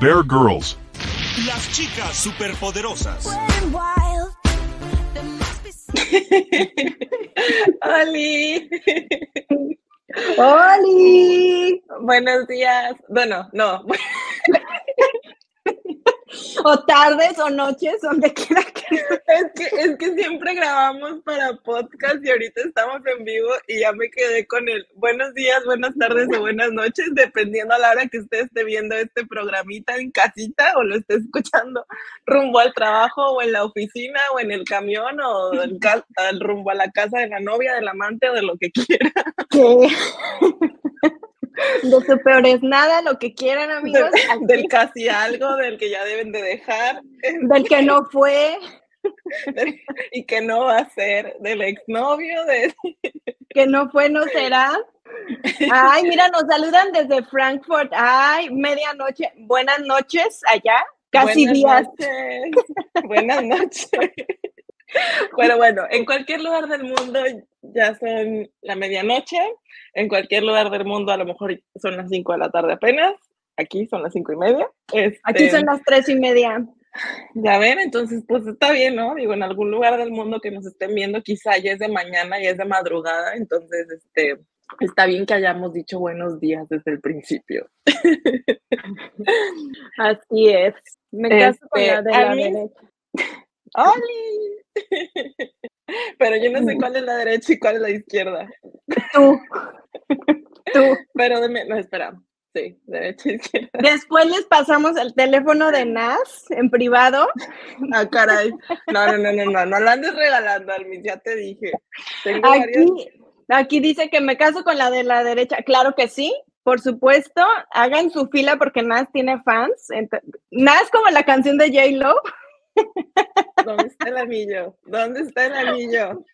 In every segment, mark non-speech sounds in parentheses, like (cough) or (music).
Bear Girls. Las chicas superpoderosas. ¡Oli! ¡Holi! Buenos días. Bueno, no. (laughs) O tardes o noches, donde quiera que (laughs) Es que, es que siempre grabamos para podcast y ahorita estamos en vivo y ya me quedé con el buenos días, buenas tardes o buenas noches, dependiendo a la hora que usted esté viendo este programita en casita o lo esté escuchando rumbo al trabajo o en la oficina o en el camión o ca- rumbo a la casa de la novia, del amante o de lo que quiera. (laughs) que de su peor es nada, lo que quieran, amigos. (laughs) Del, casi algo, del que ya deben de dejar del que no fue, (laughs) y que no va a ser, del exnovio, de... (laughs) que no fue, no será. Ay, mira, nos saludan desde Frankfurt. Ay, medianoche. Buenas noches allá. Casi Buenas días. noches. Buenas noches. Pero bueno, en cualquier lugar del mundo ya son la medianoche. En cualquier lugar del mundo a lo mejor son las 5 de la tarde apenas. Aquí son las cinco y media. Aquí Este, son las tres y media. Ya ven, entonces pues está bien, ¿no? Digo, en algún lugar del mundo que nos estén viendo, quizá ya es de mañana, ya es de madrugada, entonces este está bien que hayamos dicho buenos días desde el principio. (laughs) Así es. Me caso con Este, la de a la mí- derecha. ¡Oli! Pero yo no sé cuál es la derecha y cuál es la izquierda. Tú. (laughs) Tú. Pero no, espera. Sí, derecha, izquierda. Después les pasamos el teléfono de Nas en privado. Ah, caray. No, no, no, no, no, no lo andes regalando, Almis, ya te dije. Tengo. Aquí, aquí dice que me caso con la de la derecha. Claro que sí, por supuesto. Hagan su fila porque Nas tiene fans. Nas como la canción de J-Lo. ¿Dónde está el anillo? ¿Dónde está el anillo?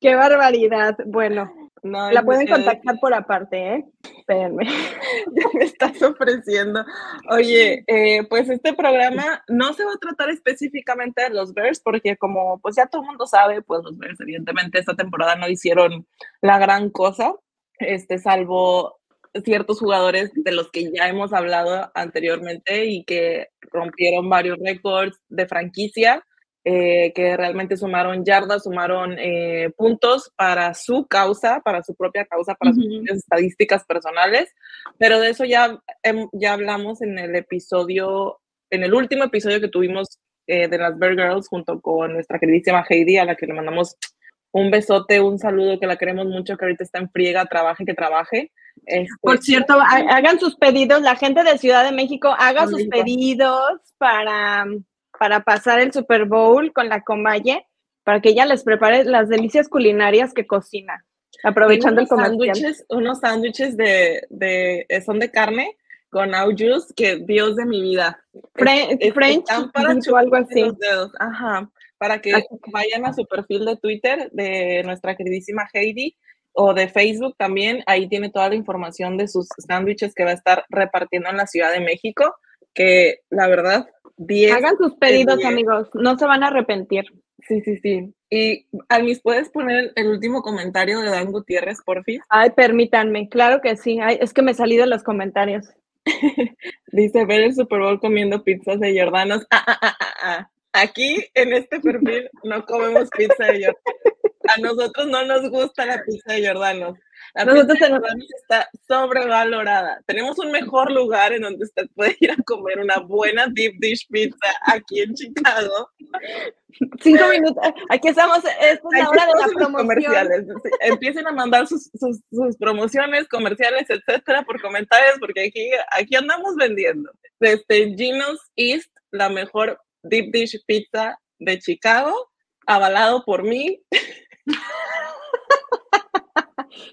Qué barbaridad. Bueno, No, la pueden contactar por aparte, ¿eh? Espérenme. (laughs) ya me estás ofreciendo. Oye, eh, pues este programa no se va a tratar específicamente de los Bears, porque como pues ya todo el mundo sabe, pues los Bears evidentemente esta temporada no hicieron la gran cosa, este, salvo ciertos jugadores de los que ya hemos hablado anteriormente y que rompieron varios récords de franquicia. eh, que realmente sumaron yardas, sumaron eh, puntos para su causa, para su propia causa, para sus Ujú. propias estadísticas personales, pero de eso ya, hem- ya hablamos en el episodio, en el último episodio que tuvimos eh, de las Bear Girls junto con nuestra queridísima Heidi, a la que le mandamos un besote, un saludo, que la queremos mucho, que ahorita está en friega, trabaje, que trabaje. Este, Por cierto, ha- hagan sus pedidos. La gente de Ciudad de México haga sus pedidos para, para pasar el Super Bowl con la Comalle, para que ella les prepare las delicias culinarias que cocina. Aprovechando el unos sándwiches, unos sándwiches de, de, eh, son de carne con au juice, que Dios de mi vida. Fre- Es- French para o algo así. los dedos. Ajá, para que Así vayan a su perfil de Twitter de nuestra queridísima Heidi o de Facebook también. Ahí tiene toda la información de sus sándwiches que va a estar repartiendo en la Ciudad de México, que la verdad, 10. Hagan sus pedidos, amigos. No se van a arrepentir. Sí, sí, sí. Y Almis, ¿puedes poner el último comentario de Dan Gutiérrez, por fin? Ay, permítanme. Claro que sí. Ay, es que me salí de los comentarios. (laughs) Dice, ver el Super Bowl comiendo pizzas de Jordanos. Ah, ah, ah. Aquí, en este perfil, no comemos pizza de Jordanos. A nosotros no nos gusta la pizza de Jordanos. La Nosotros pizza de Jordanos está sobrevalorada. Tenemos un mejor lugar en donde usted puede ir a comer una buena deep dish pizza aquí en Chicago. Cinco minutos. Aquí estamos. Esta es la hora de estamos la en los promoción. comerciales. Empiecen a mandar sus, sus, sus promociones, comerciales, etcétera, por comentarios, porque aquí, aquí andamos vendiendo. Desde Gino's East, la mejor deep dish pizza de Chicago, avalado por mí. (laughs)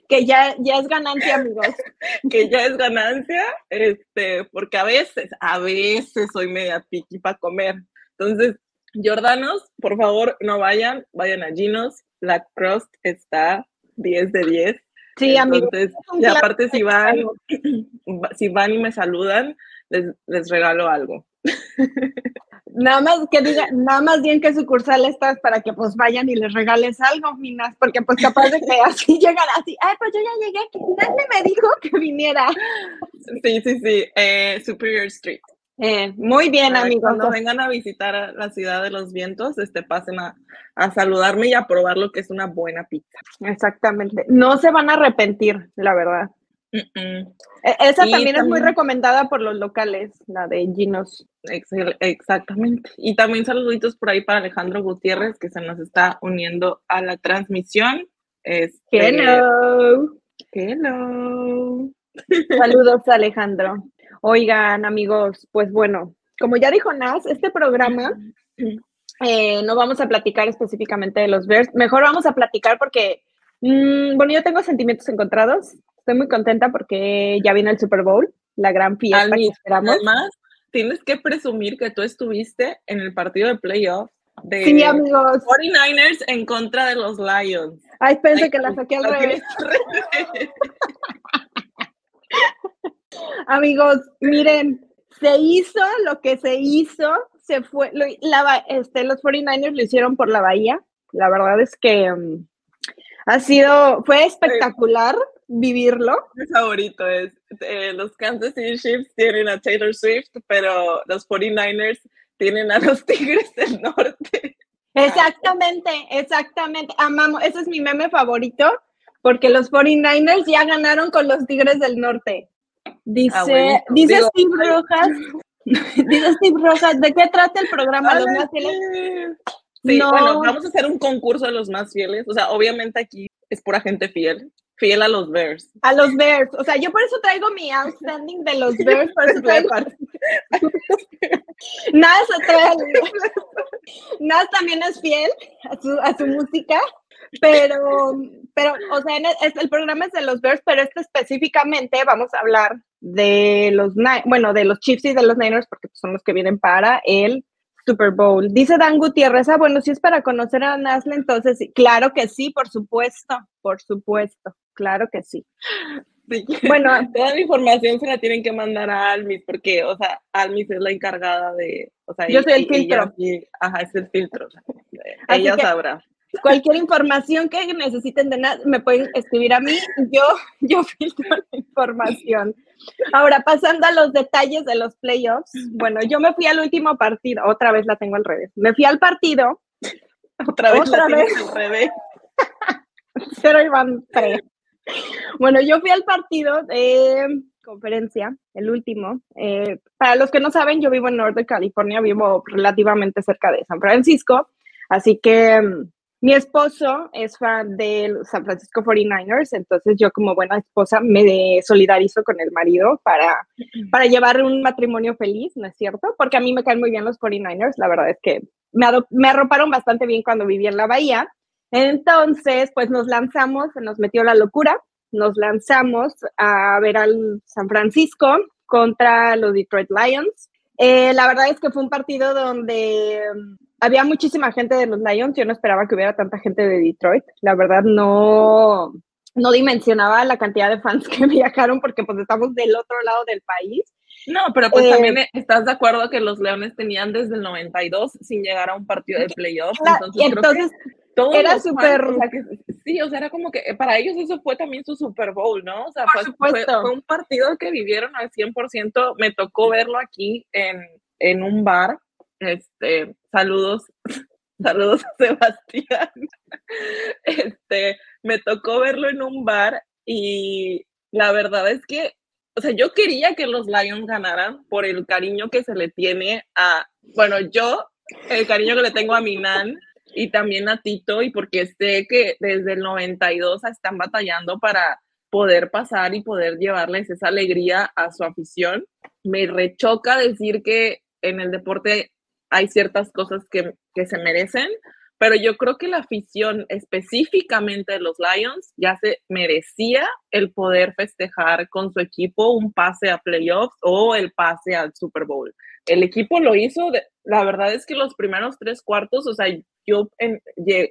que ya, ya es ganancia, amigos. (laughs) que ya es ganancia, este, porque a veces, a veces soy media piqui para comer. Entonces, Jordanos, por favor, no vayan, vayan a Ginos. La Crust está 10 de 10. Sí, amigos. Entonces, y aparte si van, (clears throat) si van y me saludan, les, les regalo algo. (laughs) Nada más que diga, nada más bien que sucursal estás para que pues vayan y les regales algo, Minas, porque pues capaz de que así (laughs) llegan así, ay, pues yo ya llegué, que nadie me dijo que viniera. Sí, sí, sí, eh, Superior Street. Eh, muy bien, amigos. Cuando vengan a visitar a la ciudad de los vientos, este, pasen a, a saludarme y a probar lo que es una buena pizza. Exactamente. No se van a arrepentir, la verdad. E- Esa Y también, es muy recomendada por los locales, la de Ginos. Excel- Exactamente. Y también saluditos por ahí para Alejandro Gutiérrez, que se nos está uniendo a la transmisión. Este, Hello. Hello. (laughs) Saludos, Alejandro. Oigan, amigos, pues bueno, como ya dijo Nas, este programa eh, no vamos a platicar específicamente de los Bears. Mejor vamos a platicar porque, mm, bueno, yo tengo sentimientos encontrados. Estoy muy contenta porque ya viene el Super Bowl, la gran fiesta que esperamos. Además, tienes que presumir que tú estuviste en el partido de playoff de Sí, amigos. 49ers en contra de los Lions. Ay, pensé Ay, que la saqué al revés. (laughs) Amigos, miren, se hizo lo que se hizo, se fue, lo- la este, los 49ers lo hicieron por la bahía. La verdad es que mm, ha sido, fue espectacular vivirlo. Mi favorito es eh, los Kansas City Chiefs tienen a Taylor Swift, pero los 49ers tienen a los (laughs) Tigres del Norte. Exactamente, exactamente. Amamos, ese es mi meme favorito, porque los 49ers ya ganaron con los Tigres del Norte. Dice, Abuelito, dice digo, Steve. Rojas, (laughs) dice Steve Rojas, ¿de qué trata el programa? Los más fieles? sí. Sí, No. bueno, vamos a hacer un concurso de los más fieles. O sea, obviamente aquí es pura gente fiel, fiel a los Bears. A los Bears. O sea, yo por eso traigo mi outstanding de los Bears, por eso traigo Nas, trae- Nas también es fiel a su, a su música, pero, pero, o sea, en el, programa es de los Bears, pero este específicamente vamos a hablar de los, bueno, de los Chiefs y de los Niners, porque son los que vienen para el Super Bowl. Dice Dan Gutiérrez, ah, bueno, si es para conocer a Nasle, entonces claro que sí, por supuesto, por supuesto, claro que sí. Sí. (laughs) Bueno, (laughs) Toda la información se la tienen que mandar a Almis, porque, o sea, Almis es la encargada de, o sea, Yo y- soy el ella filtro. ajá, es el filtro. o sea, (laughs) Así ella que- sabrá. cualquier información que necesiten de nada, me pueden escribir a mí, yo, yo filtro la información. Ahora, pasando a los detalles de los playoffs, bueno, yo me fui al último partido, otra vez la tengo al revés, me fui al partido, Otra vez Otra la vez. al revés. (laughs) pero iban tres. Bueno, yo fui al partido de conferencia, el último. Eh, para los que no saben, yo vivo en Norte California, vivo relativamente cerca de San Francisco, así que mm, mi esposo es fan de los San Francisco 49ers, entonces yo como buena esposa me solidarizo con el marido para, para llevar un matrimonio feliz, ¿no es cierto? Porque a mí me caen muy bien los 49ers, la verdad es que me, me arroparon bastante bien cuando viví en la bahía. Entonces, pues nos lanzamos, se nos metió la locura, nos lanzamos a ver al San Francisco contra los Detroit Lions. Eh, la verdad es que fue un partido donde había muchísima gente de los Lions, yo no esperaba que hubiera tanta gente de Detroit, la verdad no, no dimensionaba la cantidad de fans (laughs) que viajaron porque pues estamos del otro lado del país. No, pero pues Eh, también eh, estás de acuerdo que los Leones tenían desde el 92 sin llegar a un partido de playoff. La- entonces, y creo que entonces era súper- o sea, sí, o sea, era como que para ellos eso fue también su Super Bowl, ¿no? O sea, Por fue, fue- fue un partido que vivieron al 100%. Me tocó verlo aquí en, en un bar. Este, saludos, (laughs) saludos a Sebastián. Este, me tocó verlo en un bar y la verdad es que, o sea, yo quería que los Lions ganaran por el cariño que se le tiene a, bueno, yo, el cariño que le tengo a mi nan y también a Tito y porque sé que desde el 92 están batallando para poder pasar y poder llevarles esa alegría a su afición. Me rechoca decir que en el deporte hay ciertas cosas que, que se merecen, pero yo creo que la afición específicamente de los Lions ya se merecía el poder festejar con su equipo un pase a playoffs o el pase al Super Bowl. El equipo lo hizo, la verdad es que los primeros tres cuartos, o sea, yo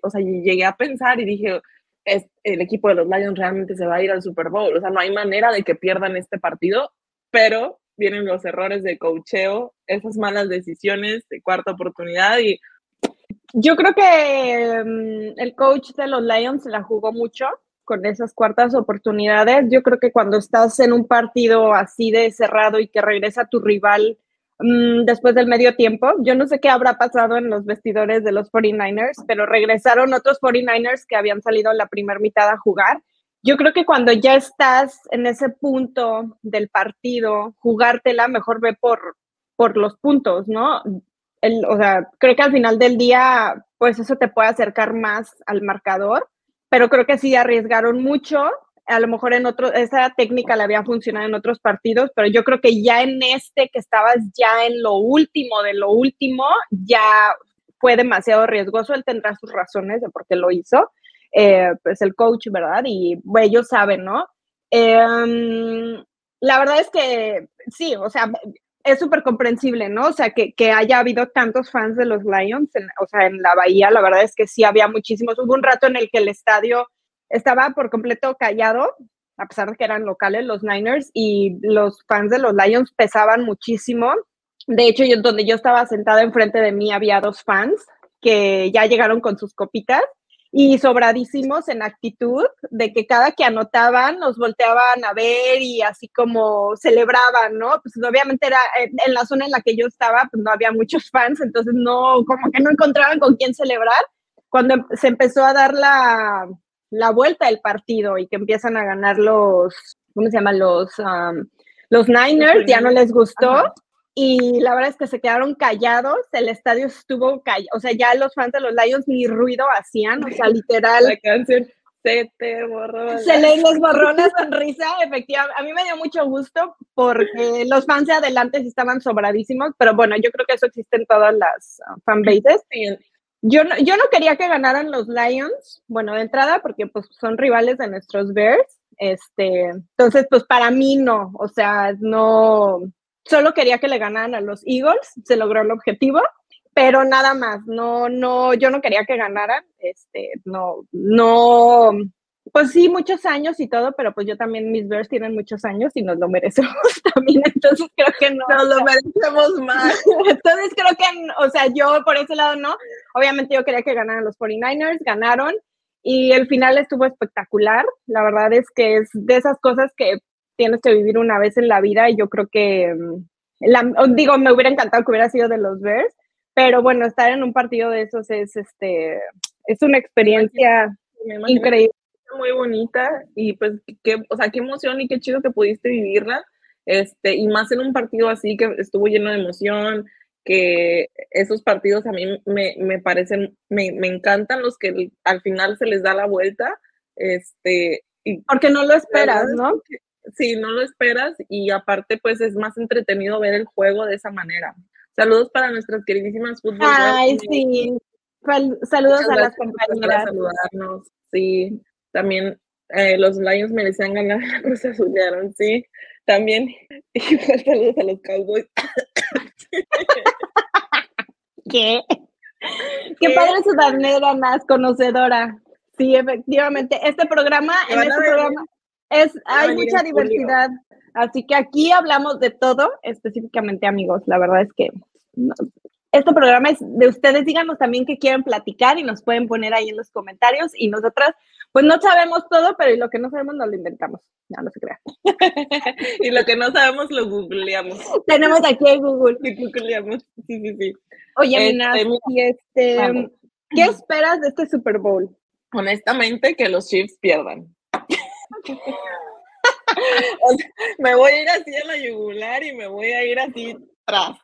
o sea, llegué a pensar y dije, es, el equipo de los Lions realmente se va a ir al Super Bowl, o sea, no hay manera de que pierdan este partido, pero vienen los errores de cocheo, esas malas decisiones de cuarta oportunidad y yo creo que mm, el coach de los Lions se la jugó mucho con esas cuartas oportunidades. Yo creo que cuando estás en un partido así de cerrado y que regresa tu rival mm, después del medio tiempo, yo no sé qué habrá pasado en los vestidores de los 49ers, pero regresaron otros 49ers que habían salido en la primera mitad a jugar. Yo creo que cuando ya estás en ese punto del partido, jugártela, mejor ve por, por los puntos, ¿no? o sea, creo que al final del día, pues eso te puede acercar más al marcador, pero creo que sí arriesgaron mucho. A lo mejor en otro, esa técnica le había funcionado en otros partidos, pero yo creo que ya en este, que estabas ya en lo último de lo último, ya fue demasiado riesgoso. Él tendrá sus razones de por qué lo hizo. Eh, pues el coach, ¿verdad? Y ellos saben, ¿no? Em, la verdad es que sí, o sea, es súper comprensible, ¿no? O sea, que, haya habido tantos fans de los Lions, o sea, en la bahía, la verdad es que sí había muchísimos. Hubo un rato en el que el estadio estaba por completo callado, a pesar de que eran locales los Niners, y los fans de los Lions pesaban muchísimo. De hecho, yo, donde yo estaba sentada enfrente de mí había dos fans que ya llegaron con sus copitas y sobradísimos en actitud de que cada que anotaban nos volteaban a ver y así como celebraban, ¿no? Pues obviamente era en la zona en la que yo estaba, pues no había muchos fans, entonces no, como que no encontraban con quién celebrar. Cuando em, se empezó a dar la, la vuelta del partido y que empiezan a ganar los, ¿cómo se llaman? Los, los Niners, ya no les gustó y la verdad es que se quedaron callados, el estadio estuvo callado, o sea, ya los fans de los Lions ni ruido hacían, o sea, literal. (laughs) La canción se te borró. Se les borró la sonrisa, efectivamente. A mí me dio mucho gusto porque los fans de adelante sí estaban sobradísimos, pero bueno, yo creo que eso existe en todas las uh, fanbases. Yo no, yo no quería que ganaran los Lions, bueno, de entrada, porque pues son rivales de nuestros Bears, este, entonces pues para mí no, o sea, no, solo quería que le ganaran a los Eagles, se logró el objetivo, pero nada más, no, no, yo no quería que ganaran, este, no, no, pues sí, muchos años y todo, pero pues yo también, mis Bears tienen muchos años y nos lo merecemos (laughs) también, entonces creo que no. Nos lo merecemos (laughs) más. entonces creo que, o sea, yo por ese lado no, obviamente yo quería que ganaran los 49ers, ganaron, y el final estuvo espectacular, la verdad es que es de esas cosas que tienes que vivir una vez en la vida y yo creo que, mm, digo, me hubiera encantado que hubiera sido de los Bears, pero bueno, estar en un partido de esos es, este, es una experiencia increíble. Muy bonita y pues, qué, o sea, qué emoción y qué chido que pudiste vivirla, este, y más en un partido así que estuvo lleno de emoción, que esos partidos a mí me, me parecen, me, me, encantan los que al final se les da la vuelta, este, y porque no lo esperas, ¿no? Sí, no lo esperas y aparte pues es más entretenido ver el juego de esa manera. Saludos para nuestras queridísimas futbolistas. Ay, sí. Saludos a las compañeras. saludarnos. Sí, también eh, los Lions merecían ganar (laughs) la Cruz Azulearon, sí. También, (laughs) igual saludos a los Cowboys. (laughs) ¿Qué? Qué padre su más conocedora. Sí, efectivamente. Este programa, en este programa, es, hay mucha diversidad. Así que aquí hablamos de todo, específicamente amigos. La verdad es que este programa es de ustedes. Díganos también qué quieren platicar y nos pueden poner ahí en los comentarios. Y nosotras, pues no sabemos todo, pero lo que no sabemos nos lo inventamos. No, no se crea. (laughs) y lo que no sabemos lo googleamos. Tenemos aquí el Google. Y googleamos. Sí, sí, sí. Oye, este, este, ¿qué esperas de este Super Bowl? Honestamente, que los Chiefs pierdan. (laughs) me voy a ir así a la yugular y me voy a ir así atrás.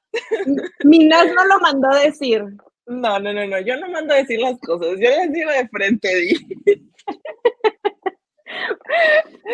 Minas no lo mandó a decir. No, no, no, no, yo no mando a decir las cosas, yo les digo de frente. (laughs)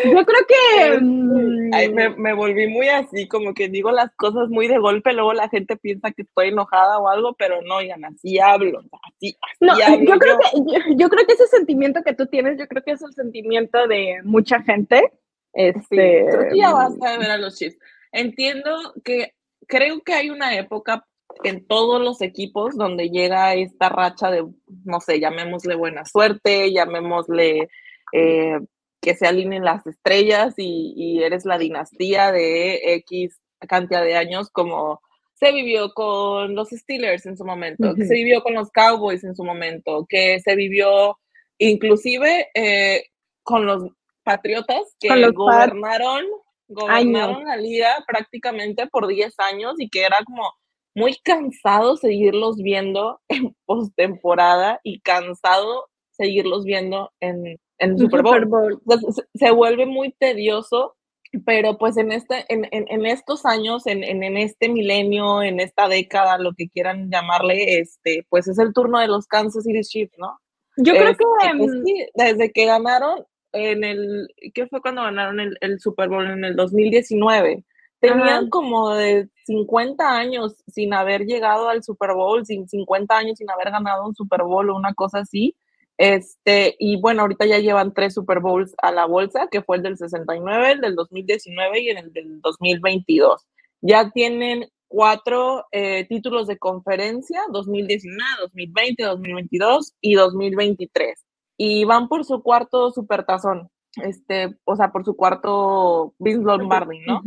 Yo creo que... mm, Ay, me, me volví muy así, como que digo las cosas muy de golpe, luego la gente piensa que estoy enojada o algo, pero no, oigan, así hablo, así, así No, hablo yo creo, yo. que, yo, yo creo que ese sentimiento que tú tienes, yo creo que es el sentimiento de mucha gente. Sí, Este, creo que ya basta de ver a los Chiefs. Entiendo que creo que hay una época en todos los equipos donde llega esta racha de, no sé, llamémosle buena suerte, llamémosle eh, que se alineen las estrellas y, y eres la dinastía de X cantidad de años como se vivió con los Steelers en su momento, que se vivió con los Cowboys en su momento, que se vivió inclusive eh, con los Patriotas que los gobernaron, gobernaron la liga prácticamente por 10 años y que era como muy cansado seguirlos viendo en postemporada y cansado seguirlos viendo en, en un Super Bowl. Super Bowl. Sea, se, vuelve muy tedioso, pero pues en, este, en, en, en estos años, en, en, en este milenio, en esta década, lo que quieran llamarle, este, pues es el turno de los Kansas City Chiefs, ¿no? Yo creo Este, que... pues mm, sí, desde que ganaron en el, ¿qué fue cuando ganaron el, el Super Bowl? En el 2019. Tenían Ajá. como de 50 años sin haber llegado al Super Bowl, sin 50 años sin haber ganado un Super Bowl o una cosa así. Este, y bueno, ahorita ya llevan tres Super Bowls a la bolsa, que fue el del 69, el del 2019 y el del 2022. Ya tienen cuatro eh, títulos de conferencia, 2019, 2020, 2022 y 2023. Y van por su cuarto supertazón, este, o sea, por su cuarto Vince Lombardi, ¿no?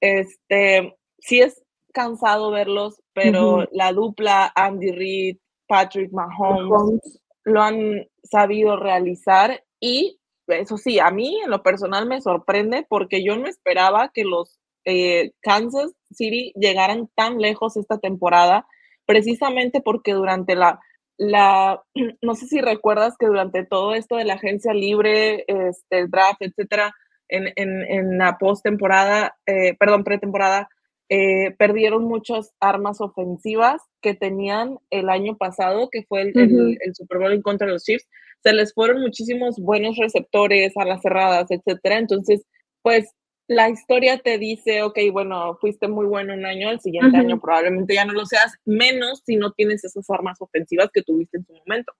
Este, sí es cansado verlos, pero la dupla Andy Reid, Patrick Mahomes, Mahomes. Lo han sabido realizar y eso sí, a mí en lo personal me sorprende porque yo no esperaba que los eh, Kansas City llegaran tan lejos esta temporada, precisamente porque durante la, la, (clears throat) no sé si recuerdas que durante todo esto de la agencia libre, este, el draft, etcétera, en, en, en la postemporada, eh, perdón, pretemporada, eh, perdieron muchas armas ofensivas que tenían el año pasado, que fue el, Ujú. el, el Super Bowl en contra de los Chiefs. Se les fueron muchísimos buenos receptores a las cerradas, etcétera. Entonces, pues la historia te dice, ok, bueno, fuiste muy bueno un año, el siguiente año probablemente ya no lo seas, menos si no tienes esas armas ofensivas que tuviste en su momento.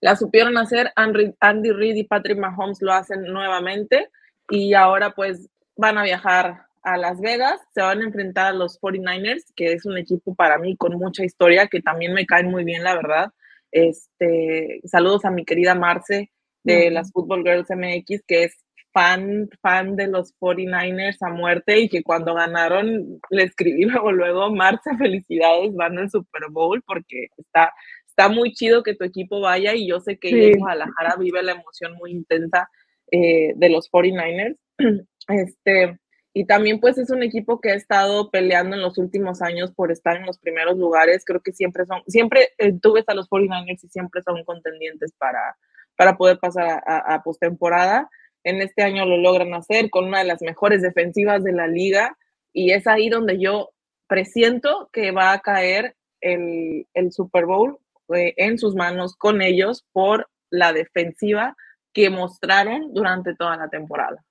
La supieron hacer, Andy, Andy Reid y Patrick Mahomes lo hacen nuevamente y ahora pues van a viajar a Las Vegas, se van a enfrentar a los 49ers, que es un equipo para mí con mucha historia, que también me caen muy bien, la verdad. Este, saludos a mi querida Marce de las Football Girls MX, que es fan, fan de los 49ers a muerte y que cuando ganaron le escribí (laughs) luego, luego, Marce, felicidades, van al Super Bowl porque está, está muy chido que tu equipo vaya y yo sé que ella en Sí. Guadalajara vive la emoción muy intensa eh, de los 49ers. (clears throat) Este, y también pues es un equipo que ha estado peleando en los últimos años por estar en los primeros lugares. Creo que siempre son, siempre eh, tú ves a los 49ers y siempre son contendientes para, para poder pasar a, a, postemporada. En este año lo logran hacer con una de las mejores defensivas de la liga y es ahí donde yo presiento que va a caer el, el Super Bowl eh, en sus manos con ellos por la defensiva que mostraron durante toda la temporada.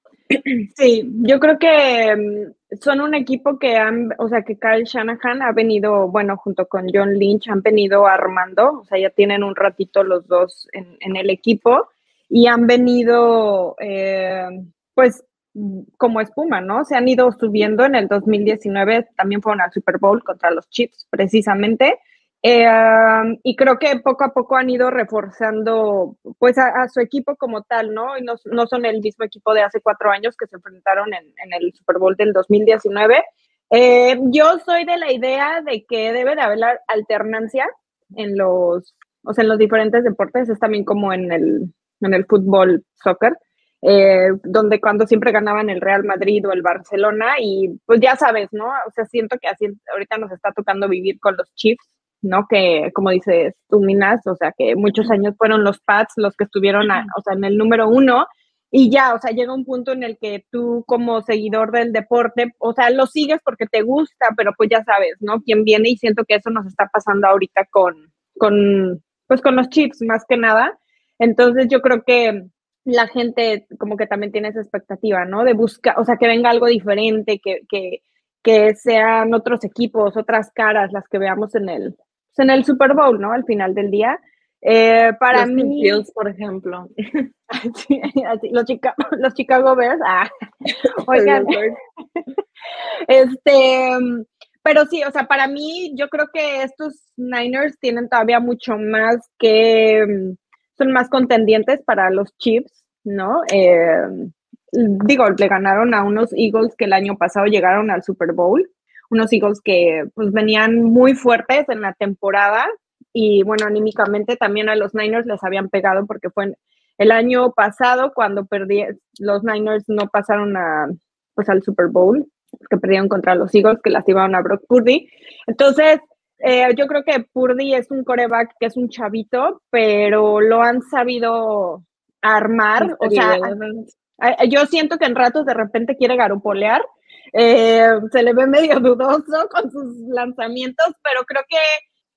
Sí, yo creo que mm, son un equipo que han, o sea, que Kyle Shanahan ha venido, bueno, junto con John Lynch, han venido armando, o sea, ya tienen un ratito los dos en, el equipo y han venido, eh, pues, como espuma, ¿no? Se han ido subiendo en el 2019, también fueron al Super Bowl contra los Chiefs, precisamente. Um, y creo que poco a poco han ido reforzando pues a, su equipo como tal, ¿no? Y no, no, son el mismo equipo de hace cuatro años que se enfrentaron en, el Super Bowl del 2019. Eh, yo soy de la idea de que debe de haber alternancia en los, o sea, en los diferentes deportes, es también como en el, en el fútbol, soccer, eh, donde cuando siempre ganaban el Real Madrid o el Barcelona y pues ya sabes, ¿no? O sea, siento que ahorita nos está tocando vivir con los Chiefs ¿no? Que, como dices tú, Minas, o sea, que muchos años fueron los Pats los que estuvieron, a, o sea, en el número uno, y ya, o sea, llega un punto en el que tú como seguidor del deporte, o sea, lo sigues porque te gusta, pero pues ya sabes, ¿no? Quién viene y siento que eso nos está pasando ahorita con, con pues con los chips más que nada. Entonces yo creo que la gente como que también tiene esa expectativa, ¿no? De buscar, o sea, que venga algo diferente, que, que, que sean otros equipos, otras caras las que veamos en el, en el Super Bowl, ¿no? Al final del día. Eh, para Los mí, por ejemplo. (laughs) Así, los, Chica- los Chicago Bears, ah, (laughs) oigan, (laughs) este, pero sí, o sea, para mí, yo creo que estos Niners tienen todavía mucho más que, mm, son más contendientes para los Chiefs, ¿no? Eh, digo, le ganaron a unos Eagles que el año pasado llegaron al Super Bowl, unos Eagles que pues venían muy fuertes en la temporada y bueno, anímicamente también a los Niners les habían pegado porque fue el año pasado cuando perdí, los Niners no pasaron a, pues al Super Bowl, que perdieron contra los Eagles que lastimaron a Brock Purdy. Entonces, eh, yo creo que Purdy es un coreback que es un chavito, pero lo han sabido armar. O sea, yo siento que en ratos de repente quiere garupolear. Eh, se le ve medio dudoso con sus lanzamientos, pero creo que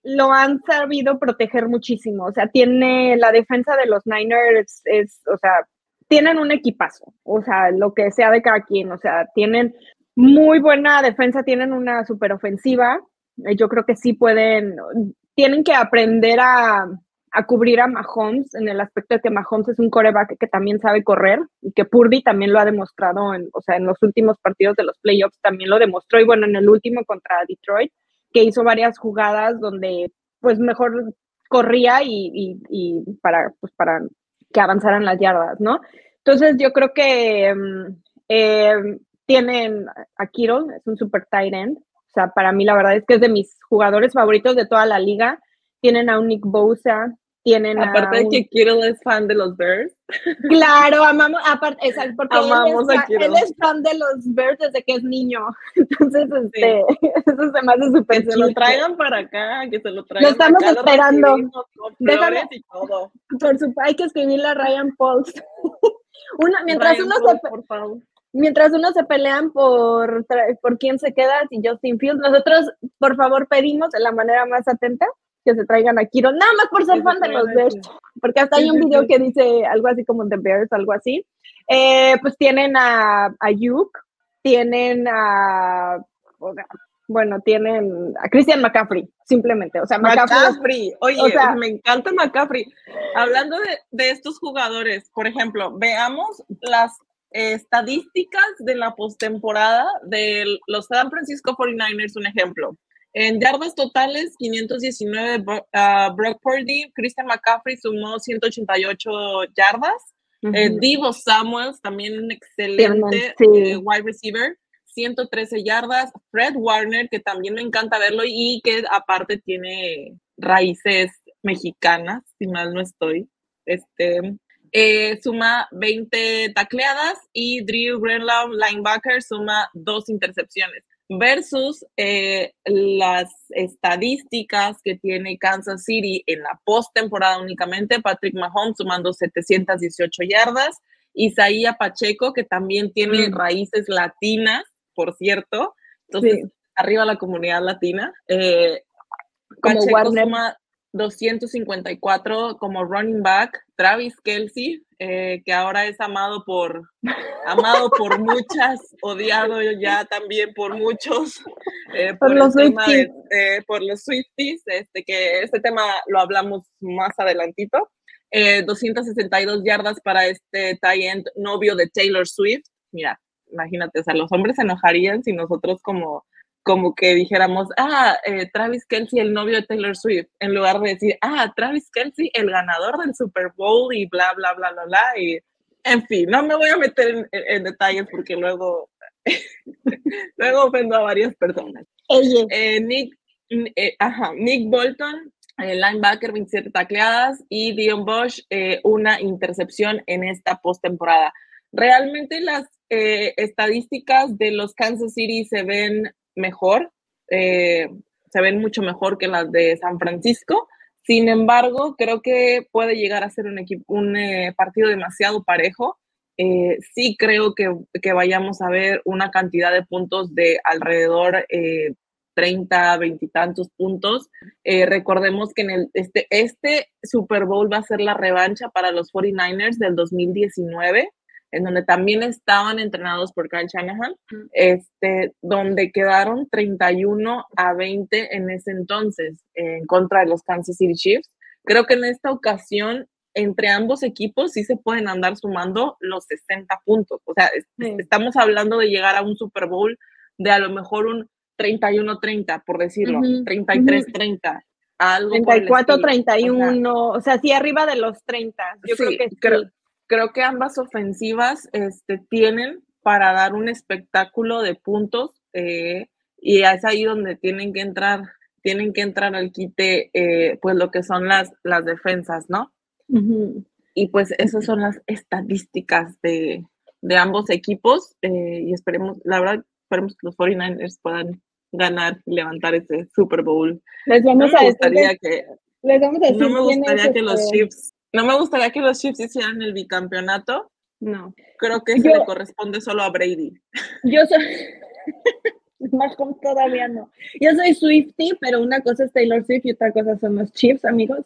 lo han sabido proteger muchísimo. O sea, tiene la defensa de los Niners, es, o sea, tienen un equipazo. O sea, lo que sea de cada quien. O sea, tienen muy buena defensa, tienen una super ofensiva. Eh, Yo creo que sí pueden, tienen que aprender a, a cubrir a Mahomes en el aspecto de que Mahomes es un coreback que también sabe correr y que Purdy también lo ha demostrado, en, o sea, en los últimos partidos de los playoffs también lo demostró y bueno, en el último contra Detroit, que hizo varias jugadas donde pues mejor corría y, y, y para, pues, para que avanzaran las yardas, ¿no? Entonces yo creo que mm, eh, tienen a Kittle, es un super tight end, o sea, para mí la verdad es que es de mis jugadores favoritos de toda la liga. Tienen a un Nick Bosa, tienen Aparte a de que Kittle es fan de los Bears. Claro, amamos, aparte, exacto, porque Amamos él, es, él es fan de los Bears desde que es niño. (laughs) Entonces, este, (laughs) eso se me hace Que súper se lo traigan para acá, que se lo traigan estamos acá, lo esperando. recibimos con Déjame- y todo. Por su- hay que escribirle a Ryan Pauls. (laughs) Una, mientras, Ryan uno Paul, se, por favor. mientras uno se pelean por, por quién se queda, si Justin Fields, nosotros, por favor, pedimos de la manera más atenta que se traigan a Kiro, nada más por ser fan de los Bears. porque hasta hay un video que dice algo así como The Bears, algo así. Eh, pues tienen a, a Yuke, tienen a, bueno, tienen a Christian McCaffrey, simplemente. O sea, McCaffrey, McCaffrey, oye, o sea- me encanta McCaffrey. Hablando de, de estos jugadores, por ejemplo, veamos las eh, estadísticas de la postemporada de los San Francisco 49ers, un ejemplo. En yardas totales, 519 Bro- ah, Brock Purdy, Christian McCaffrey sumó 188 yardas. Eh, Ujú. Divo Samuels, también un excelente sí. eh, wide receiver, 113 yardas. Fred Warner, que también me encanta verlo y que aparte tiene raíces mexicanas, si mal no estoy. Este, eh, suma 20 tacleadas y Drew Greenlaw, linebacker, suma dos intercepciones. Versus eh, las estadísticas que tiene Kansas City en la postemporada únicamente, Patrick Mahomes sumando 718 yardas, Isaías Pacheco, que también tiene Mm. raíces latinas, por cierto, entonces arriba la comunidad latina. Eh, Pacheco suma 254 como running back, Travis Kelsey, eh, que ahora es amado por, (laughs) amado por muchas, odiado ya también por muchos, eh, Por el los de- Swifties. eh, por los Swifties, este, que este tema lo hablamos más adelantito. Eh, 262 yardas para este tie end novio de Taylor Swift. Mira, imagínate, o sea, los hombres se enojarían si nosotros como como que dijéramos, ah, eh, Travis Kelsey, el novio de Taylor Swift, en lugar de decir, ah, Travis Kelsey, el ganador del Super Bowl y bla, bla, bla, bla, bla. Y, en fin, no me voy a meter en, en- detalles porque luego, (laughs) luego ofendo a varias personas. Eh, Nick, eh, ajá, Nick Bolton, eh, linebacker, 27 tacleadas, y Dion Bosch, una intercepción en esta postemporada. Realmente las eh, estadísticas de los Kansas City se ven mejor, eh, se ven mucho mejor que las de San Francisco. Sin embargo, creo que puede llegar a ser un, equipo, un eh, partido demasiado parejo. Eh, sí creo que, que vayamos a ver una cantidad de puntos de alrededor eh, 30, 20 y tantos puntos. Eh, recordemos que en el, este, este Super Bowl va a ser la revancha para los 49ers del 2019 en donde también estaban entrenados por Kyle Shanahan, este, donde quedaron 31 a 20 en ese entonces en contra de los Kansas City Chiefs. Creo que en esta ocasión entre ambos equipos sí se pueden andar sumando los 60 puntos. O sea, estamos hablando de llegar a un Super Bowl de a lo mejor un 31-30, por decirlo, 33-30. Algo 34-31, o sea, sí arriba de los 30. Yo creo que creo, creo que ambas ofensivas este, tienen para dar un espectáculo de puntos eh, y es ahí donde tienen que entrar, tienen que entrar al quite, eh, pues lo que son las, las defensas, ¿no? Y pues esas son las estadísticas de, de ambos equipos eh, y esperemos, la verdad, esperemos que los 49ers puedan ganar y levantar ese Super Bowl. Les vamos no a me gustaría que, les vamos a decir no me gustaría que los este Chiefs no me gustaría que los Chiefs hicieran el bicampeonato. No. Creo que se Yo- le corresponde solo a Brady. Yo soy. (laughs) Mahomes todavía no. Yo soy Swifty, pero una cosa es Taylor Swift y otra cosa son los Chiefs, amigos.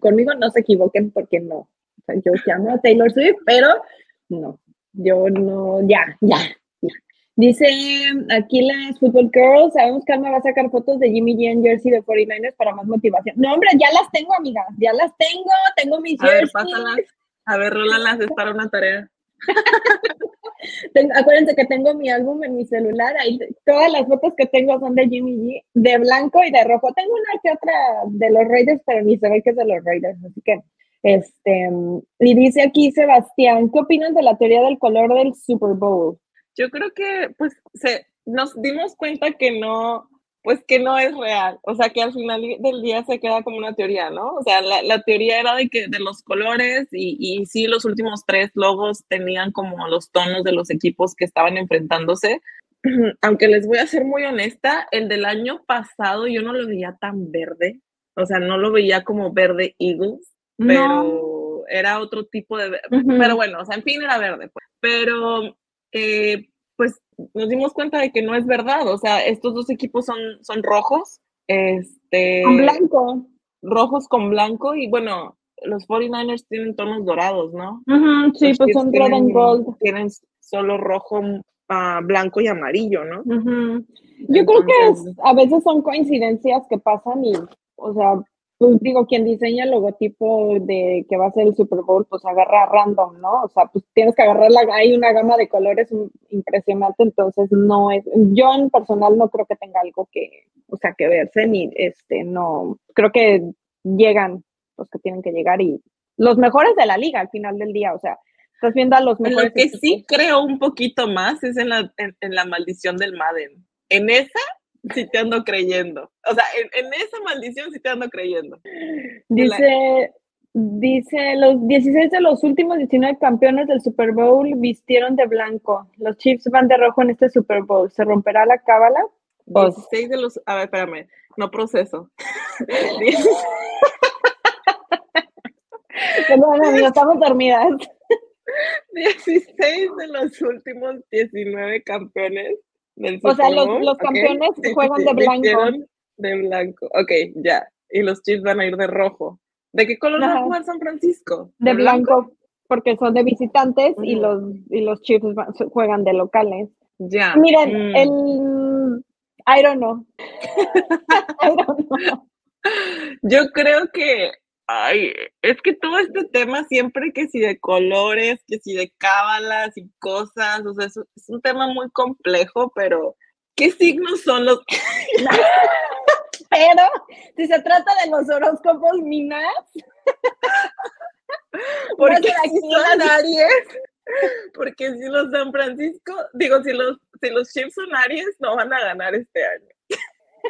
Conmigo no se equivoquen porque no. O sea, yo llamo a Taylor Swift, pero no. Yo no, ya, ya. Dice aquí las Football Girls, sabemos que Alma va a sacar fotos de Jimmy G en jersey de 49ers para más motivación. No, hombre, ya las tengo, amigas, ya las tengo, tengo mis A ver, pásalas. A ver, rólalas, es para una tarea. (laughs) Acuérdense que tengo mi álbum en mi celular, ahí todas las fotos que tengo son de Jimmy G, de blanco y de rojo. Tengo una que otra de los Raiders, pero ni se ve que es de los Raiders, así que, este, y dice aquí Sebastián, ¿qué opinan de la teoría del color del Super Bowl? Yo creo que, pues, se, nos dimos cuenta que no, pues, que no es real. O sea, que al final del día se queda como una teoría, ¿no? O sea, la, la teoría era de que de los colores y, y sí, los últimos tres logos tenían como los tonos de los equipos que estaban enfrentándose. (clears throat) Aunque les voy a ser muy honesta, el del año pasado yo no lo veía tan verde. O sea, no lo veía como verde Eagles, pero era otro tipo de... ve- Ujú. Pero bueno, o sea, en fin, era verde. Pues. Pero eh, pues nos dimos cuenta de que no es verdad. O sea, estos dos equipos son, son rojos, este, Con blanco. rojos con blanco y bueno, los 49ers tienen tonos dorados, ¿no? Sí, Los pues son red and gold. Tienen solo rojo, ah, blanco y amarillo, ¿no? Yo creo que es- a veces son coincidencias que pasan y, o sea, pues digo, quien diseña el logotipo de que va a ser el Super Bowl, pues agarra random, ¿no? O sea, pues tienes que agarrar la, hay una gama de colores im- impresionante, entonces no es, yo en personal no creo que tenga algo que, o sea, que verse, ni este, no, creo que llegan los que tienen que llegar y los mejores de la liga al final del día, o sea, estás viendo a los mejores. lo que equipos. sí creo un poquito más es en la, en, en la maldición del Madden. En esa sí te ando creyendo. O sea, en, en esa maldición sí te ando creyendo. Dice, dice, los 16 de los últimos 19 campeones del Super Bowl vistieron de blanco. Los Chiefs van de rojo en este Super Bowl. ¿Se romperá la cábala? Pues- 16 de los. A ver, espérame. No proceso. (laughs) Perdón, amigos, estamos dormidas. (laughs) 16 de los últimos 19 campeones del O sea, los- los campeones (laughs) juegan de blanco. De blanco. Ok, ya. Y los Chiefs van a ir de rojo. ¿De qué color va a jugar San Francisco? De blanco, porque son de visitantes y los, y los Chiefs juegan de locales. Ya. Miren, mm. el... I don't know. I don't know. Yo creo que, ay, es que todo este tema siempre que si de colores, que si de cábalas y cosas, o sea, es, es un tema muy complejo, pero ¿qué signos son los? (laughs) Pero si se trata de los horóscopos minas, (laughs) Porque si son Aries, porque si los San Francisco, digo, si los, si los Chiefs son Aries, no van a ganar este año.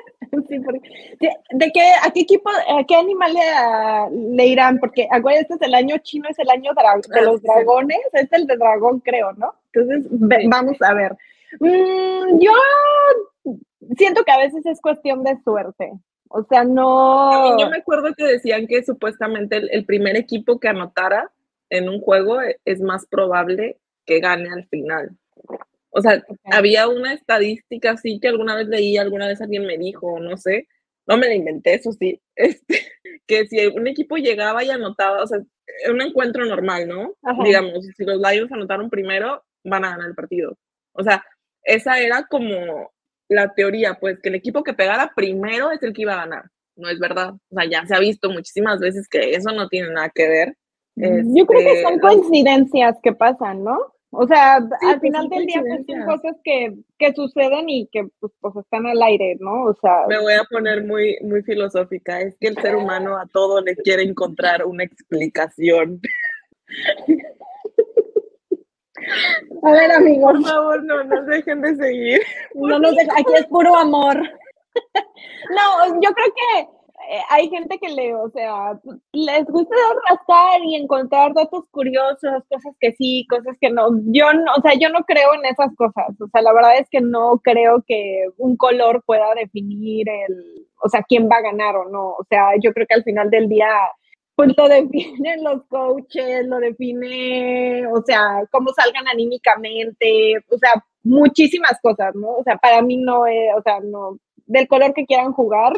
(laughs) Sí, porque- ¿de, de qué, a qué equipo, a qué animal le, a- le irán? Porque acuérdense, este es el año chino, es el año de Ah, los dragones, es el de dragón, creo, ¿no? Entonces, ve- vamos a ver. Mm, yo siento que a veces es cuestión de suerte. O sea, no. yo me acuerdo que decían que supuestamente el, el primer equipo que anotara en un juego e- es más probable que gane al final. O sea, había una estadística así que alguna vez leí, alguna vez alguien me dijo, no sé, no me la inventé, eso sí, (laughs) este, que si un equipo llegaba y anotaba, o sea, un encuentro normal, ¿no? Digamos, si los Lions anotaron primero, van a ganar el partido. O sea, esa era como la teoría, pues que el equipo que pegara primero es el que iba a ganar. No es verdad. O sea, ya se ha visto muchísimas veces que eso no tiene nada que ver. Yo creo que este, son coincidencias que pasan, ¿no? O sea, al pues, final del día pues, son cosas que, que, suceden y que pues, pues, están al aire, ¿no? O sea, me voy a poner muy muy filosófica, es que el ser humano a todo le quiere encontrar una explicación. A ver, amigos. Por favor, no nos dejen de seguir. No nos dejen, aquí es puro amor. No, yo creo que hay gente que le, o sea, les gusta rascar y encontrar datos curiosos, cosas que sí, cosas que no. Yo no, o sea, yo no creo en esas cosas. O sea, la verdad es que no creo que un color pueda definir el, o sea, quién va a ganar o no. O sea, yo creo que al final del día, pues lo (laughs) definen los coaches, lo define, o sea, cómo salgan anímicamente, o sea, muchísimas cosas, ¿no? O sea, para mí no es, o sea, no, del color que quieran jugar,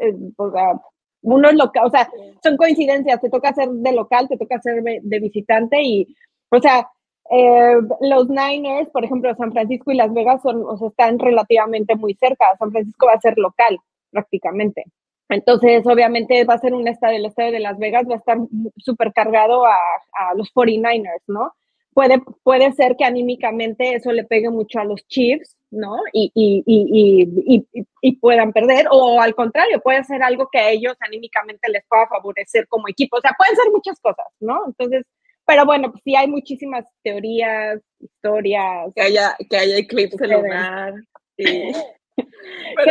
eh, o sea, uno es local, o sea, son coincidencias, te toca ser de local, te toca ser de, visitante y, o sea, eh, los Niners, por ejemplo, San Francisco y Las Vegas son, o sea, están relativamente muy cerca. San Francisco va a ser local prácticamente. Entonces, obviamente va a ser un estadio, el estadio de Las Vegas va a estar súper cargado a, a, los 49ers, ¿no? Puede, puede ser que anímicamente eso le pegue mucho a los Chiefs, ¿no? Y, y, y, y, puedan perder, o al contrario, puede ser algo que a ellos anímicamente les pueda favorecer como equipo. O sea, pueden ser muchas cosas, ¿no? Entonces, pero bueno, pues sí hay muchísimas teorías, historias. Que haya, que haya eclipse lunar. (laughs) que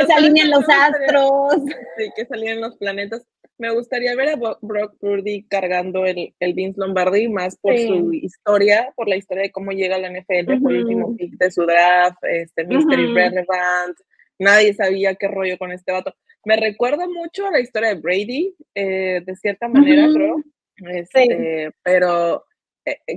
se alineen los astros. Sí, que se alineen los planetas. Me gustaría ver a Brock Purdy cargando el, el Vince Lombardi más por su historia, por la historia de cómo llega a la NFL, fue el último pick de su draft, este Mystery Relevant, nadie sabía qué rollo con este vato. Me recuerda mucho a la historia de Brady, eh, de cierta manera, creo, este, pero eh, eh,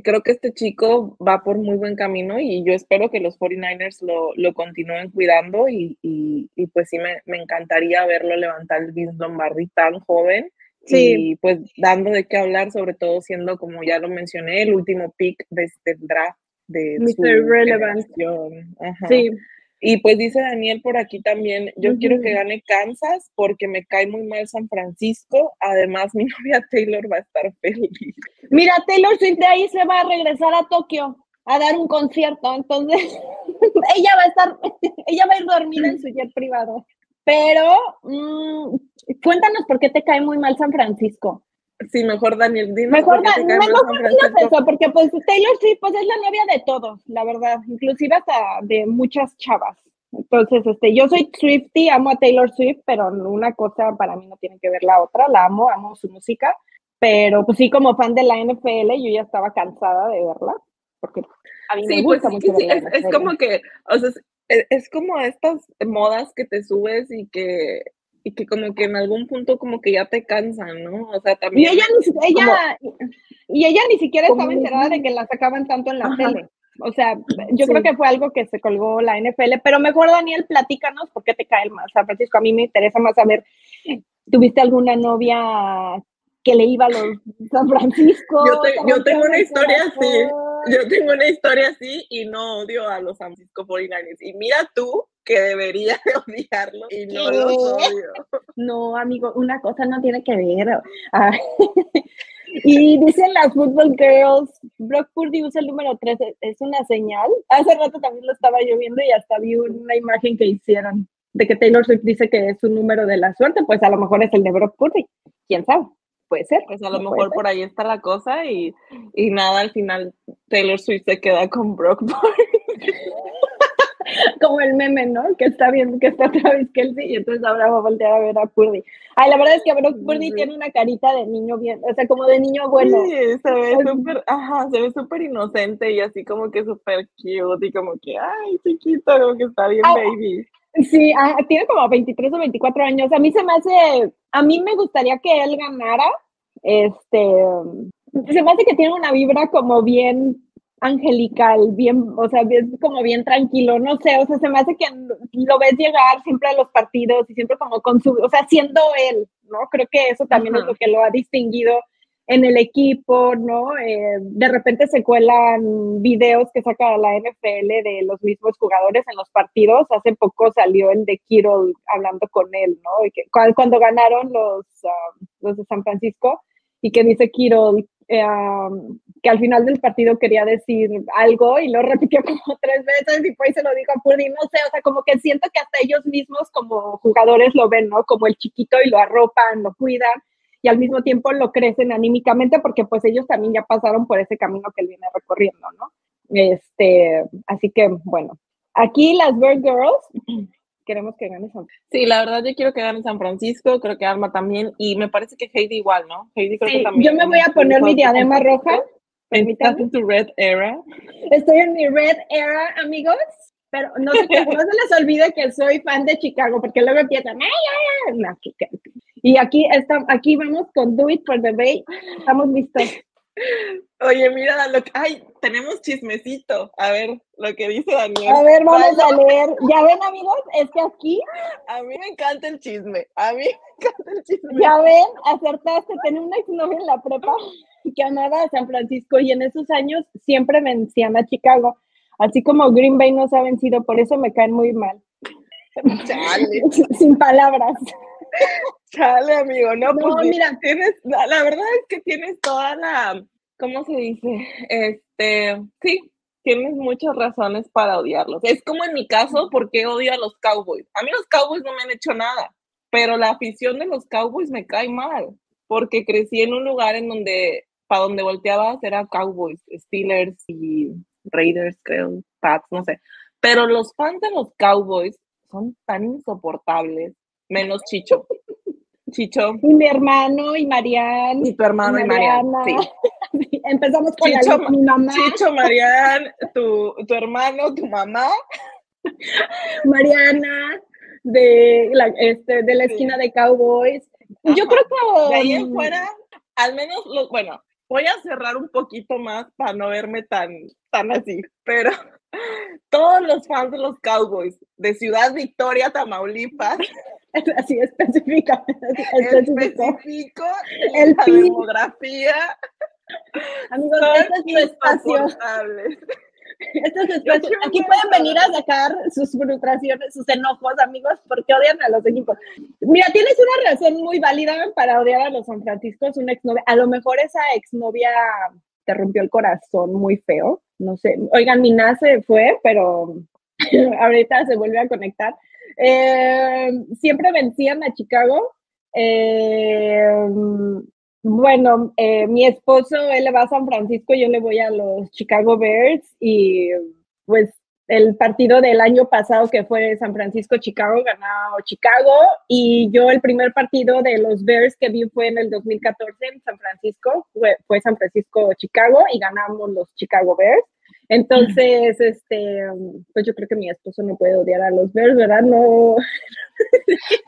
creo que este chico va por muy buen camino y yo espero que los 49ers lo, lo continúen cuidando y, y, y pues sí me, me, encantaría verlo levantar el Vince Lombardi tan joven sí. y pues dando de qué hablar, sobre todo siendo, como ya lo mencioné, el último pick de este draft de Mr. su Relevant. Sí. Y pues dice Daniel por aquí también, yo quiero que gane Kansas porque me cae muy mal San Francisco. Además, mi (laughs) novia Taylor va a estar feliz. Mira, Taylor Swift de ahí se va a regresar a Tokio a dar un concierto, entonces (laughs) ella va a estar, (laughs) ella va a ir dormida en su jet privado. Pero mm, cuéntanos por qué te cae muy mal San Francisco. Sí, mejor Daniel. Mejor, cae mejor Francisco. eso, porque pues Taylor Swift pues es la novia de todos, la verdad, inclusive hasta de muchas chavas. Entonces, este, yo soy Swifty, amo a Taylor Swift, pero una cosa para mí no tiene que ver la otra, la amo, amo su música, pero pues sí, como fan de la NFL, yo ya estaba cansada de verla, porque a mí me pues gusta mucho. Sí, es, es, como que, o sea, es, es, como estas modas que te subes y que, y que como que en algún punto como que ya te cansan, ¿no? O sea, también... Y ella, ni, ella, y ella ni siquiera estaba enterada de que la sacaban tanto en la Ajá. tele. O sea, yo sí. creo que fue algo que se colgó la NFL, pero mejor Daniel, platícanos por qué te cae más. San Francisco, a mí me interesa más saber, ¿tuviste alguna novia que le iba a los San Francisco? Yo, te, yo tengo una historia así, yo tengo una historia así y no odio a los San Francisco 49ers. Y mira tú que debería de odiarlo y no los odio. No, amigo, una cosa no tiene que ver. Ah. Y dicen las Football Girls, Brock Purdy usa el número 3, es una señal. Hace rato también lo estaba yo viendo y hasta vi una imagen que hicieron de que Taylor Swift dice que es un número de la suerte, pues a lo mejor es el de Brock Purdy. ¿Quién sabe? Puede ser. Pues a lo mejor por ahí está la cosa y, y nada, al final Taylor Swift se queda con Brock Purdy. (laughs) como el meme, ¿no? Que está viendo que está Travis Kelsey y entonces ahora va a voltear a ver a Purdy. Ay, la verdad es que Brock Purdy sí. tiene una carita de niño bien, o sea, como de niño bueno. Sí, se ve súper, ajá, se ve súper inocente y así como que súper cute y como que, ay, chiquito, como que está bien ah, baby. Sí, ah, tiene como 23 o 24 años. A mí se me hace, a mí me gustaría que él ganara, este, se me hace que tiene una vibra como bien angelical, bien, o sea, bien, como bien tranquilo, no sé, o sea, se me hace que lo ves llegar siempre a los partidos y siempre como con su, o sea, siendo él, ¿no? Creo que eso también es lo que lo ha distinguido en el equipo, ¿no? Eh, de repente se cuelan videos que saca la NFL de los mismos jugadores en los partidos. Hace poco salió el de Kiro hablando con él, ¿no? Y que, cuando ganaron los, ah, los de San Francisco y que dice Kiro eh, que al final del partido quería decir algo y lo repitió (laughs) como tres veces y pues se lo dijo a Purdy, no sé, o sea, como que siento que hasta ellos mismos como jugadores lo ven, ¿no? Como el chiquito y lo arropan, lo cuidan y al mismo tiempo lo crecen anímicamente porque pues ellos también ya pasaron por ese camino que él viene recorriendo, ¿no? Este, así que bueno, aquí las Bird Girls queremos que gane San Francisco. Sí, la verdad yo quiero que gane San Francisco, creo que Alma también y me parece que Heidi igual, ¿no? Heidi creo que también. Yo me voy a poner mi diadema roja. ¿Estás en tu red era? Estoy en mi red era, amigos. Pero no, se, no se les olvide que soy fan de Chicago, porque luego empiezan, ¡ay, ay, ay! Y aquí, está, aquí vamos con Do It for the Bay. Estamos listos. Oye, mira, lo que, ay, tenemos chismecito. A ver, lo que dice Daniel. A ver, vamos a leer. Ya ven, amigos, es que aquí. A mí me encanta el chisme. A mí me encanta el chisme. Ya ven, acertaste. Tenía una exnovia en la prepa que amaba a San Francisco y en esos años siempre vencían a Chicago. Así como Green Bay nos ha vencido, por eso me caen muy mal. Chale. (laughs) Sin palabras. Chale, amigo, no, pues mira, tienes, la verdad es que tienes toda la, ¿cómo se dice? Este, sí, tienes muchas razones para odiarlos. Es como en mi caso, ¿por qué odio a los Cowboys? A mí los Cowboys no me han hecho nada, pero la afición de los Cowboys me cae mal, porque crecí en un lugar en donde, para donde volteabas era Cowboys, Steelers y Raiders, creo, Pats, no sé. Pero los fans de los Cowboys son tan insoportables, menos Chicho. Chicho. Y mi hermano y Marian. Y tu hermano y, Mariana. Sí. (laughs) Empezamos con Chicho, mi mamá. Chicho, Marian, tu, tu hermano, tu mamá. (laughs) Mariana, de la, este, de la esquina de Cowboys. Yo creo que. De ahí en fuera, al menos, bueno, voy a cerrar un poquito más para no verme tan, tan así, pero (laughs) todos los fans de los Cowboys de Ciudad Victoria, Tamaulipas, (laughs) así específicamente, específico, el la demografía, (laughs) amigos, este es espacio. (laughs) aquí pueden venir a sacar sus frustraciones, sus enojos, amigos, porque odian a los equipos. Mira, tienes una razón muy válida para odiar a los San Francisco, es una exnovia. A lo mejor esa exnovia te rompió el corazón muy feo. No sé. Oigan, mi se fue, pero ahorita se vuelve a conectar. Eh, siempre vencían a Chicago. Eh, bueno, eh, mi esposo, él le va a San Francisco, yo le voy a los Chicago Bears y pues el partido del año pasado que fue San Francisco-Chicago, ganó Chicago y yo el primer partido de los Bears que vi fue en el 2014 en San Francisco, fue, fue San Francisco-Chicago y ganamos los Chicago Bears. Entonces, este, pues yo creo que mi esposo no puede odiar a los Bears, ¿verdad? No.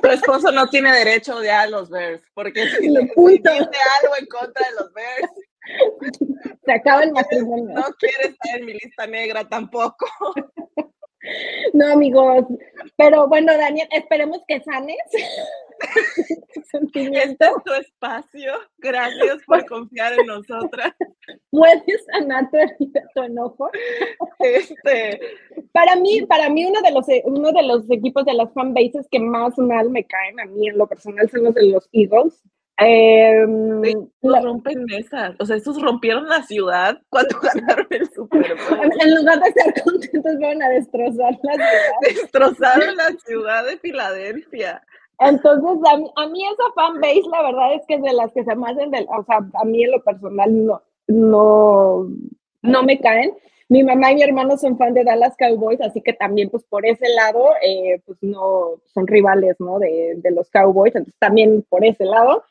Tu esposo no tiene derecho a odiar a los Bears, porque si, le, dice algo en contra de los Bears, se acaba el matrimonio. No quiere estar en mi lista negra tampoco. No, amigos, pero bueno, Daniel, esperemos que sanes. (laughs) Este es tu espacio. Gracias por confiar en nosotras. Puedes sanar tu, enojo. Este. Para mí, para mí uno de los uno de los equipos de las fanbases que más mal me caen a mí en lo personal son los de los Eagles. Eh, rompen mesas, o sea, estos rompieron la ciudad (laughs) cuando ganaron el Super Bowl. En lugar de estar contentos, van a destrozar la ciudad. Destrozaron la ciudad de Filadelfia. Entonces, a mí, esa fanbase, la verdad es que es de las que se me hacen, del, o sea, a mí en lo personal no, no, no me caen. Mi mamá y mi hermano son fan de Dallas Cowboys, así que también, pues por ese lado, eh, pues no son rivales, ¿no? De, de, los Cowboys, entonces también por ese lado.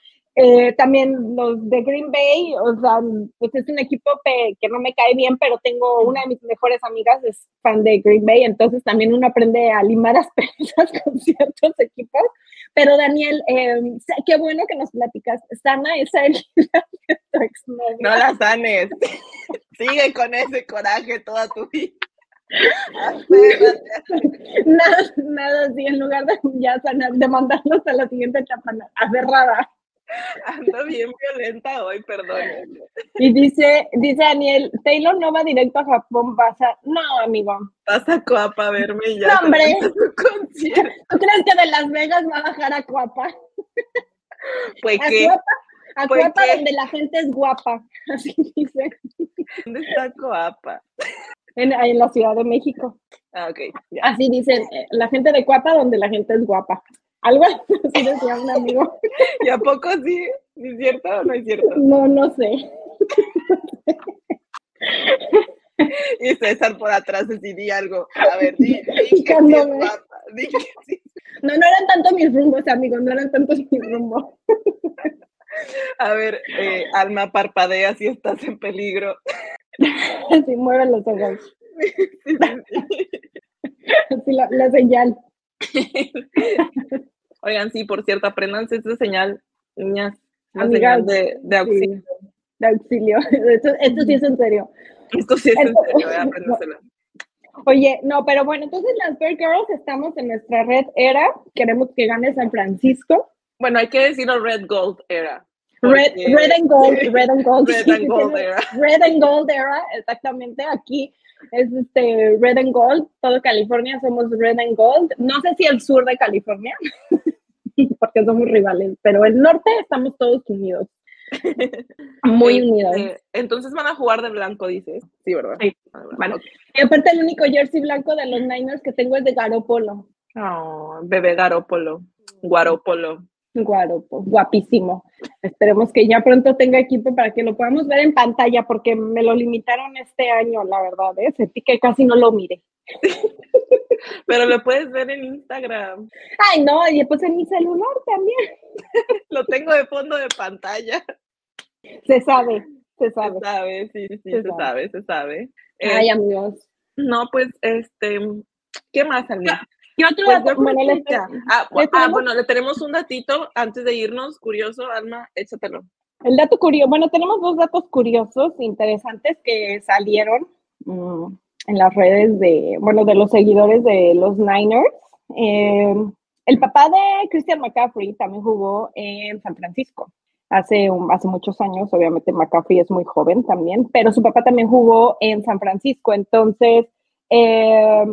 Eh, también los de Green Bay, o sea, pues es un equipo que no me cae bien, pero tengo una de mis mejores amigas es fan de Green Bay, entonces también uno aprende a limar asperezas (laughs) con ciertos equipos. Pero Daniel, eh, qué bueno que nos platicas. Sana esa (laughs) No la sanes. Sigue con ese coraje toda tu vida. (laughs) Nada, nada así, en lugar de ya sanar, de mandarnos a la siguiente etapa, no, aferrada. Ando bien violenta hoy, perdón. Y dice, dice Daniel, Taylor no va directo a Japón, pasa. No, amigo. Vas a Coapa a verme y ya. No, hombre. ¿Tú crees que de Las Vegas va a bajar a Cuapa? Pues A que, a Pues Cuapa qué. donde la gente es guapa. (laughs) Así dice. ¿dónde está Coapa? En, en la Ciudad de México. Ah, ok, ya. Así dicen, eh, la gente de Cuapa donde la gente es guapa. Algo así (laughs) decía un amigo. (laughs) ¿Y a poco sí? ¿Sí ¿Es cierto o no es cierto? No, no sé. (laughs) Y César por atrás decidí algo. A ver, di, di que sí es Picándome. guapa. Di que sí. No, no eran tanto mis rumbos, amigos, no eran tantos mis rumbos. A ver, eh, Alma, parpadea si estás en peligro. Así mueven los ojos. Sí, sí, sí. La señal. (laughs) Oigan, sí, por cierto, apréndanse esta señal, niñas. Amigas, señal de, de auxilio. Sí, de auxilio. (laughs) Esto, esto sí es en serio. Esto sí es en Esto- serio, eh, apréndensela. Oye, no, pero bueno, entonces las Bear Girls estamos en nuestra red era. Queremos que gane San Francisco. Bueno, hay que decirlo Red Gold era. Red, red and gold, red and gold. Red and Gold era. Red and gold era, exactamente. Aquí es este red and gold. Todo California somos red and gold. No sé si el sur de California, (laughs) porque somos rivales, pero el norte estamos todos unidos. Muy (laughs) Este, unidos. Entonces van a jugar de blanco, dices. Sí, ¿verdad? Sí. Ah, bueno, Bueno. Y aparte el único jersey blanco de los Niners que tengo es de Garopolo. Oh, bebé Garópolo. Guarópolo. Guaropo, guapísimo. Esperemos que ya pronto tenga equipo para que lo podamos ver en pantalla, porque me lo limitaron este año, la verdad, ¿eh? Sentí que casi no lo mire. (laughs) Pero lo puedes ver en Instagram. Ay, no, y después en mi celular también. (laughs) Lo tengo de fondo de pantalla. Se sabe, se Se sabe. sabe, sí, sí, Se se sabe. sabe, se sabe. Eh, Ay, amigos. no, pues, este, ¿qué más, Alma? ¿Qué otro Pues dato? Ah, ah, bueno, le tenemos un datito antes de irnos, curioso, Alma, échatelo. El dato curioso, bueno, tenemos dos datos curiosos interesantes que salieron mm, en las redes de, bueno, de los seguidores de los Niners. Eh, el papá de Christian McCaffrey también jugó en San Francisco. Hace, un- hace muchos años, obviamente McCaffrey es muy joven también, pero su papá también jugó en San Francisco. Entonces, eh,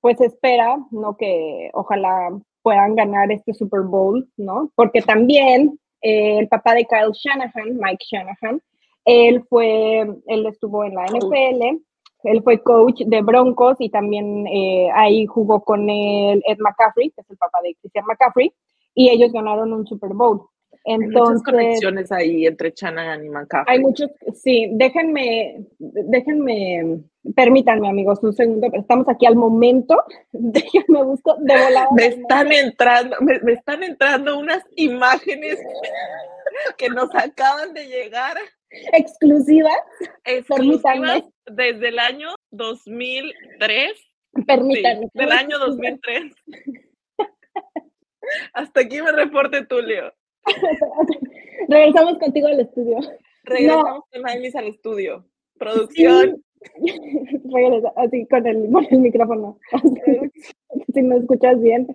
pues espera, ¿no? Que ojalá puedan ganar este Super Bowl, ¿no? Porque también eh, el papá de Kyle Shanahan, Mike Shanahan, él fue, él estuvo en la NFL, él fue coach de Broncos y también eh, ahí jugó con el Ed McCaffrey, que es el papá de Christian McCaffrey, y ellos ganaron un Super Bowl. Hay muchas Entonces, conexiones ahí entre Shanahan y McCaffrey. hay muchos, sí, déjenme, déjenme, permítanme amigos, un segundo, estamos aquí al momento, déjenme busco de volada. Me están entrando, me, me están entrando unas imágenes (laughs) que nos acaban de llegar exclusivas, exclusivas Permítanme. desde el año 2003. Sí, permítanme. del año 2003. (laughs) Hasta aquí me reporte Tulio. (laughs) Regresamos contigo al estudio. Regresamos con Aimis al estudio. Producción. Así con el, (laughs) con el micrófono. si me escuchas bien.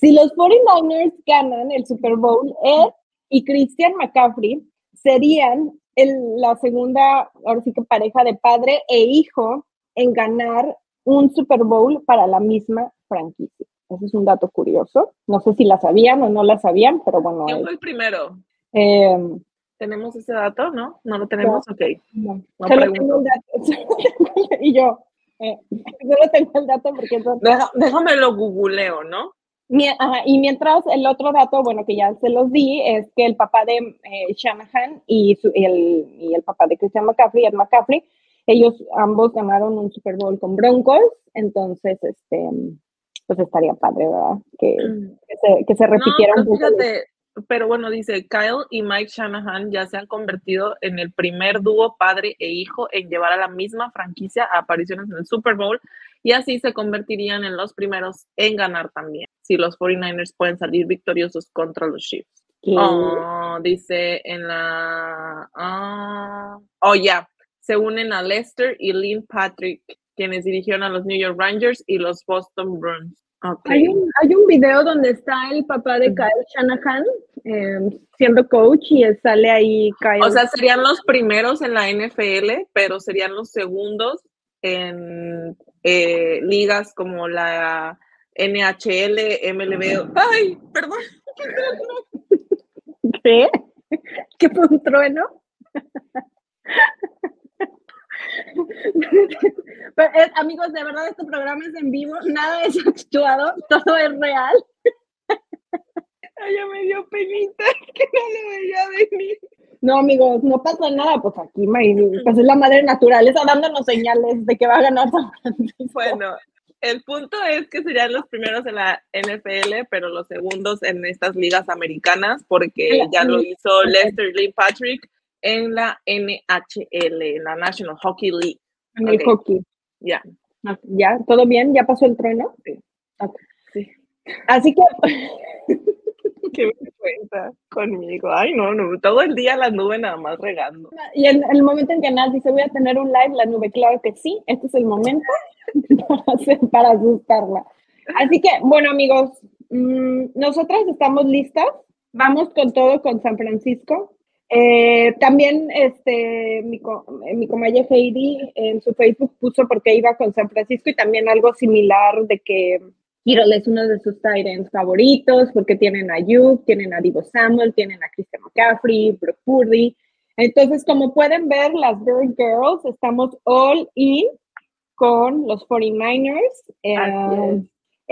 Si los 49ers ganan el Super Bowl, Ed y Christian McCaffrey serían el- la segunda, ahora sí que pareja de padre e hijo en ganar un Super Bowl para la misma franquicia. Ese es un dato curioso. No sé si la sabían o no la sabían, pero bueno. ¿Quién fue el primero? eh, ¿Tenemos ese dato? ¿No? ¿No lo tenemos? Ok. No, No solo tengo el dato. (laughs) y yo, eh, (laughs) solo tengo el dato porque son... Deja- déjame lo googleo, ¿no? Ajá, y mientras el otro dato, bueno, que ya se los di, es que el papá de eh, Shanahan y, su- y el, y el papá de Christian McCaffrey, Ed McCaffrey, ellos ambos ganaron un Super Bowl con Broncos, entonces, este, pues estaría padre, ¿verdad? Que, que se, que se repitiera no, fíjate, pero bueno, dice, Kyle y Mike Shanahan ya se han convertido en el primer dúo padre e hijo en llevar a la misma franquicia a apariciones en el Super Bowl y así se convertirían en los primeros en ganar también, si los 49ers pueden salir victoriosos contra los Chiefs. Oh, dice en la... ah, oh, ya. se unen a Lester y Lynn Patrick, quienes dirigieron a los New York Rangers y los Boston Bruins. Okay. Hay, un, hay un video donde está el papá de Kyle Shanahan eh, siendo coach y sale ahí Kyle. O sea, serían los primeros en la NFL, pero serían los segundos en eh, ligas como la NHL, MLB. ¡Ay! Perdón. ¿Qué? ¿Qué fue un trueno? (laughs) Pero, eh, amigos, de verdad, este programa es en vivo, nada es actuado, todo es real. Ya me dio penita (laughs) que no lo veía venir. No, amigos, no pasa nada, pues aquí pues es la madre naturaleza dándonos señales de que va a ganar. Bueno, el punto es que serían los primeros en la NFL, pero los segundos en estas ligas americanas, porque ya lo hizo Lester Lee Patrick en la NHL, en la National Hockey League. En el Ok, hockey. Ya. ¿Ya? ¿Todo bien? ¿Ya pasó el trueno? Sí. Ok. Sí. Así que, (laughs) Qué vergüenza conmigo. Ay, no, no, todo el día la nube nada más regando. y en el momento en que Nat dice voy a tener un live, la nube, claro que sí, este es el momento (laughs) para, asustarla. Así que, bueno, amigos, mm, nosotras estamos listas. Vamos con todo con San Francisco. Eh, también este, mi, eh, mi comadre Heidi en su Facebook puso porque iba con San Francisco y también algo similar de que Kittle es uno de sus Titans favoritos porque tienen a Ayuk, tienen a Divo Samuel, tienen a Christian McCaffrey, Brock Purdy. Entonces, como pueden ver, las Bird Girls estamos all in con los 49ers. Eh,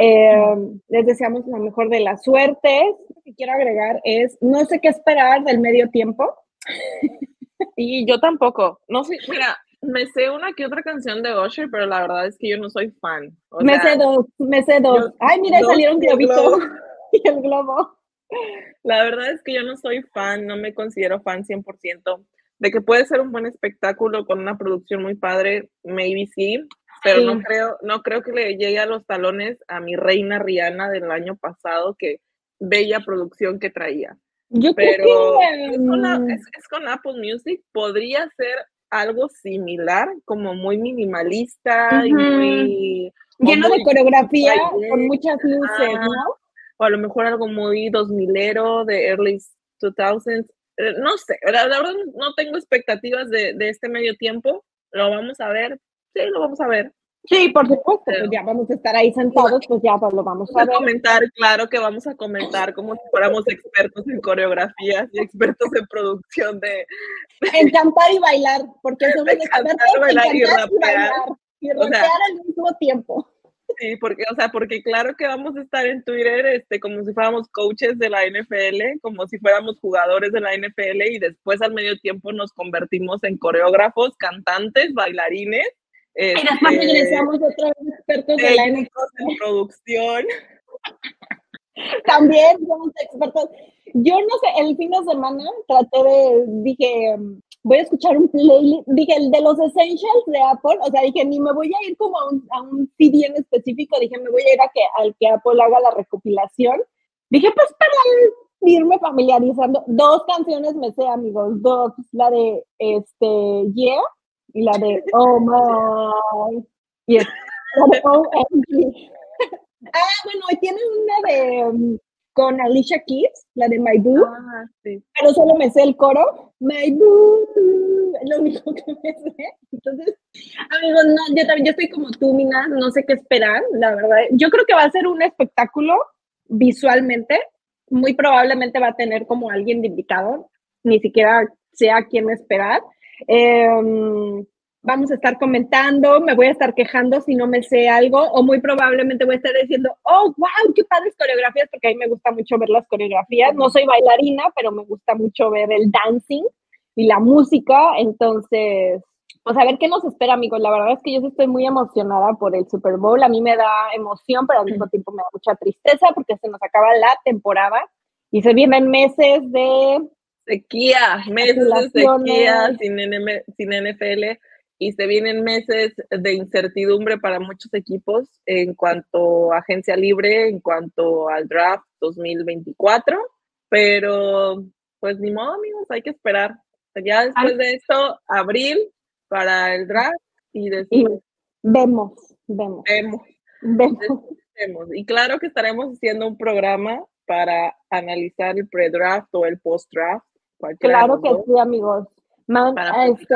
eh, les deseamos la mejor de las suertes. Lo que quiero agregar es, no sé qué esperar del medio tiempo. (laughs) Y yo tampoco. No sé, mira, me sé una que otra canción de Usher, pero la verdad es que yo no soy fan. O me sea, sé dos, me sé dos. yo- Ay, mira, dos salieron globitos (laughs) y el globo. La verdad es que yo no soy fan, no me considero fan 100%. De que puede ser un buen espectáculo con una producción muy padre, maybe sí, pero no creo, no creo que le llegue a los talones a mi reina Rihanna del año pasado, que bella producción que traía. Yo Pero creo que... es con, la- mm, es- es con Apple Music, podría ser algo similar, como muy minimalista y muy... lleno de coreografía, con muchas luces. ¿no? o a lo mejor algo muy 2000ero de early 2000s. eh, No sé, la, la verdad no tengo expectativas de, de este medio tiempo. Lo vamos a ver. Sí, lo vamos a ver. Sí, por supuesto, pues ya vamos a estar ahí sentados, pues ya pues lo vamos a a ver. comentar, claro que vamos a comentar como si fuéramos expertos en coreografías y expertos en producción de... En cantar y bailar, porque somos expertos en bailar y cantar y bailar. Y O sea, rapear al mismo tiempo. Sí, porque, o sea, porque claro que vamos a estar en Twitter este, como si fuéramos coaches de la NFL, como si fuéramos jugadores de la NFL y después al medio tiempo nos convertimos en coreógrafos, cantantes, bailarines. Y después regresamos otra vez expertos de la en producción. (laughs) También somos expertos. Yo no sé, el fin de semana traté de, dije, mm, voy a escuchar un playlist, dije, el de los essentials de Apple, o sea, dije, ni me voy a ir como a un, a un CD en específico, dije, me voy a ir a que, al que Apple haga la recopilación. Dije, pues para irme familiarizando, dos canciones me sé, amigos, dos, la de, este, Yeah, y la de Oh My, la de OMG. Ah, bueno, y tienen una de um, con Alicia Keys, la de My Boo, Ah, sí. pero solo me sé el coro. My Boo, es lo único que me sé. Entonces, amigos, no, yo también yo estoy como tú, Mina, no sé qué esperar, la verdad. Yo creo que va a ser un espectáculo visualmente. Muy probablemente va a tener como alguien de invitado, ni siquiera sé a quién esperar. Em, vamos a estar comentando, me voy a estar quejando si no me sé algo, o muy probablemente voy a estar diciendo, oh, wow, qué padres coreografías, porque a mí me gusta mucho ver las coreografías. No soy bailarina, pero me gusta mucho ver el dancing y la música. Entonces, pues a ver qué nos espera, amigos. La verdad es que yo estoy muy emocionada por el Super Bowl. A mí me da emoción, pero al mismo tiempo me da mucha tristeza porque se nos acaba la temporada y se vienen meses de Sequía, meses de sequía sin, NM sin NFL y se vienen meses de incertidumbre para muchos equipos en cuanto a agencia libre, en cuanto al draft 2024, pero pues ni modo amigos, hay que esperar. Ya después de esto, abril, para el draft y Y después vemos, vemos, vemos, vemos. vemos. Y claro que estaremos haciendo un programa para analizar el pre-draft o el post-draft. Claro que sí, amigos. Man- Para este,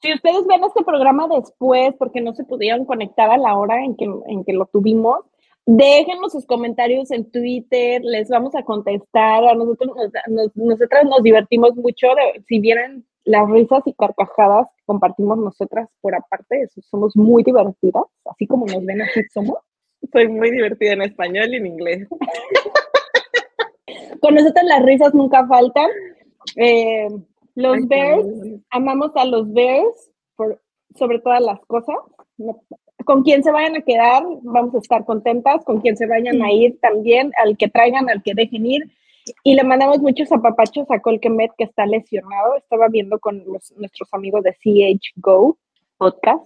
si ustedes ven este programa después, porque no se pudieron conectar a la hora en que, en que lo tuvimos, déjenos sus comentarios en Twitter, les vamos a contestar. A nosotros, nos- nos- nosotras nos divertimos mucho. de- si vieran las risas y carcajadas que compartimos nosotras por aparte, eso, somos muy divertidas, así como nos ven así somos. Soy muy divertida en español y en inglés. (laughs) Con nosotros las risas nunca faltan. Eh, los Ay, Bears amamos a los Bears por sobre todas las cosas. No- Con quien se vayan a quedar, vamos a estar contentas. Con quien se vayan a ir también, al que traigan, al que dejen ir. Y le mandamos muchos apapachos a Colquemet, que está lesionado. Estaba viendo con los- nuestros amigos de CH Go podcast.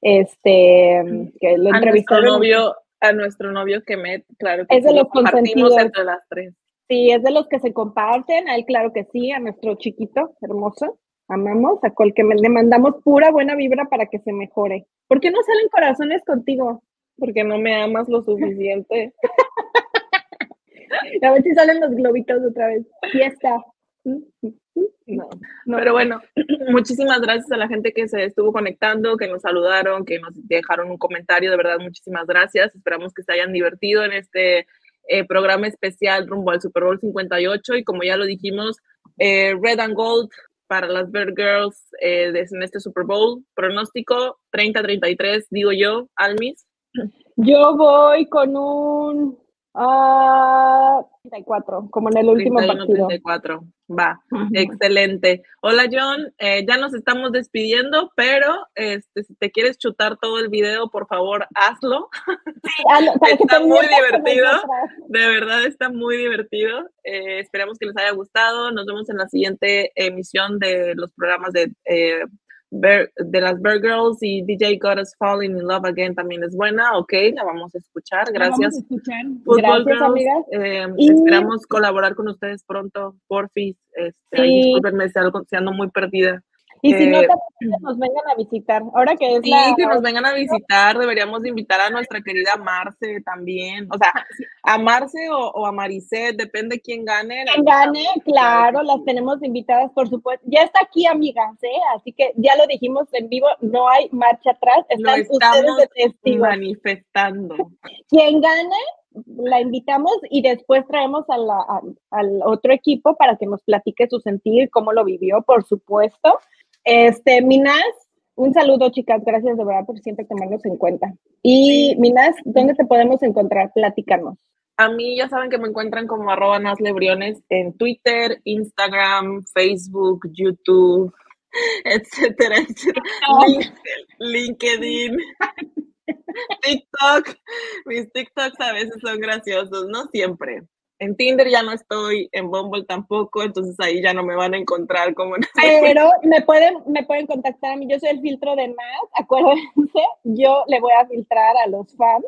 Este, que lo A nuestro novio, a nuestro novio Kemet, claro que Es de los compartimos entre las tres. Sí, es de los que se comparten, a él claro que sí, a nuestro chiquito hermoso, amamos, a cual que me- le mandamos pura buena vibra para que se mejore. ¿Por qué no salen corazones contigo? Porque no me amas lo suficiente. (laughs) A ver si salen los globitos otra vez. Fiesta. No. No. Pero bueno, (clears throat) muchísimas gracias a la gente que se estuvo conectando, que nos saludaron, que nos dejaron un comentario. De verdad, muchísimas gracias. Esperamos que se hayan divertido en este eh, programa especial rumbo al Super Bowl 58. Y como ya lo dijimos, eh, Red and Gold para las Bird Girls eh, en este Super Bowl. Pronóstico 30-33, digo yo, Almis. Yo voy con un ah, 34, como en el último partido. 31-34. Va. Excelente. Hola John, Eh, ya nos estamos despidiendo, pero este, si te quieres chutar todo el video, por favor, hazlo. Ah, no, para que Está muy divertido. De verdad está muy divertido. Eh, esperamos que les haya gustado. Nos vemos en la siguiente emisión de los programas de, eh, Bear- de las Bear Girls y DJ Got Us Falling in Love Again también es buena. Ok, la vamos a escuchar. Vamos a Gracias. escuchar. Gracias, Girls, amigas. eh, Y- Esperamos colaborar con ustedes pronto, porfis. Este, Sí. algo- si ando muy perdida. Y si no, Eh, también que nos vengan a visitar. Ahora que es Sí, la. que nos vengan a visitar, deberíamos de invitar a nuestra querida Marce también. O sea, a Marce o, o a Maricet, depende quién gane. Quien gane, claro, las tenemos invitadas, por supuesto. Ya está aquí, amigas, ¿eh? Así que ya lo dijimos en vivo, no hay marcha atrás. Lo Están estamos ustedes de testigos. manifestando. (laughs) Quien gane, la invitamos y después traemos a la- al- al otro equipo para que nos platique su sentir, cómo lo vivió, por supuesto. Este, Minas, un saludo, chicas, gracias de verdad por siempre tomarnos en cuenta. Y Minas, ¿dónde te podemos encontrar? Platícanos. A mí ya saben que me encuentran como arroba naslebriones en Twitter, Instagram, Facebook, YouTube, (laughs) etcétera, etcétera. Link- LinkedIn, (laughs) TikTok. Mis TikToks a veces son graciosos, no siempre. En Tinder ya no estoy, en Bumble tampoco, entonces ahí ya no me van a encontrar como Pero (laughs) me pueden, me pueden contactar a mí, yo soy el filtro de Nat, acuérdense, yo le voy a filtrar a los fans.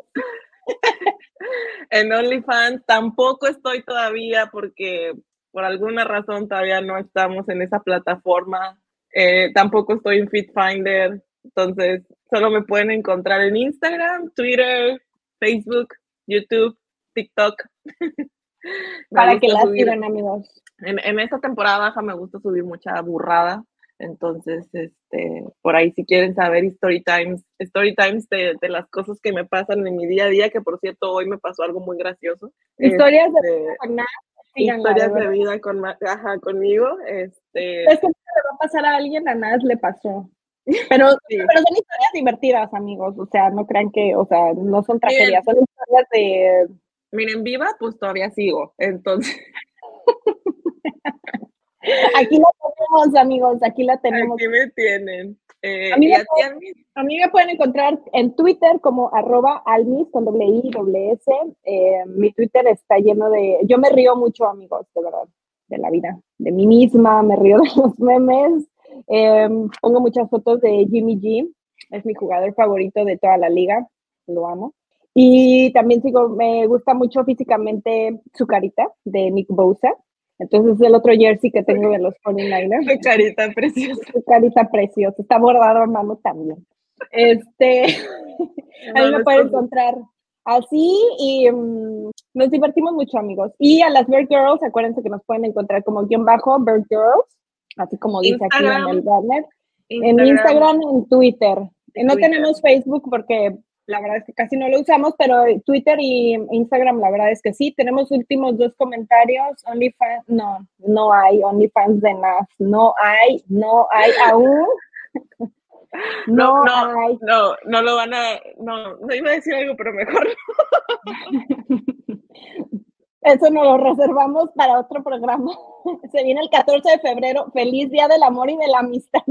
En OnlyFans tampoco estoy todavía porque por alguna razón todavía no estamos en esa plataforma. Eh, tampoco estoy en FitFinder. Entonces, solo me pueden encontrar en Instagram, Twitter, Facebook, YouTube, TikTok. (laughs) (laughs) Para que gusta la subir- sigan, amigos. en, en esta temporada baja me gusta subir mucha burrada. Entonces, este, por ahí si quieren saber story times, story times de, de las cosas que me pasan en mi día a día, que por cierto hoy me pasó algo muy gracioso. Historias de Este, con Nat, síganla, historias de de vida con ajá, conmigo. Este, Es que le va a pasar a alguien, a Nat le pasó. Pero, (laughs) Sí. pero son historias divertidas, amigos. O sea, no crean que, o sea, no son tragedias, son historias de. Miren, viva, pues todavía sigo. Entonces, (laughs) Aquí la tenemos, amigos, aquí la tenemos. aquí me tienen. Eh, A mí y me Almis? A mí me pueden encontrar en Twitter como arroba almis con doble i, doble s. Eh, mi Twitter está lleno de... Yo me río mucho, amigos, de verdad, de la vida, de mí misma, me río (laughs) de los memes. Eh, pongo muchas fotos de Jimmy G, es mi jugador favorito de toda la liga, lo amo. Y también sigo, me gusta mucho físicamente su carita de Nick Bosa. Entonces es el otro jersey que tengo de los 49ers. Tu carita preciosa. Su carita preciosa. Está bordado a mano también. Este, (laughs) ahí me no pueden encontrar así y mm, nos divertimos mucho, amigos. Y a las Bird Girls, acuérdense que nos pueden encontrar como guion bajo Bird Girls, así como dice aquí en Instagram, el banner. En Instagram, en Twitter. No Twitter. tenemos Facebook porque la verdad es que casi no lo usamos, pero Twitter y Instagram la verdad es que sí. Tenemos últimos dos comentarios. OnlyFans, no, no hay OnlyFans de NAS. No hay, no hay (laughs) aún. No, No, no, hay. no, no lo van a, no, no iba a decir algo, pero mejor. (laughs) Eso nos lo reservamos para otro programa. (laughs) Se viene el 14 de febrero. Feliz Día del Amor y de la Amistad.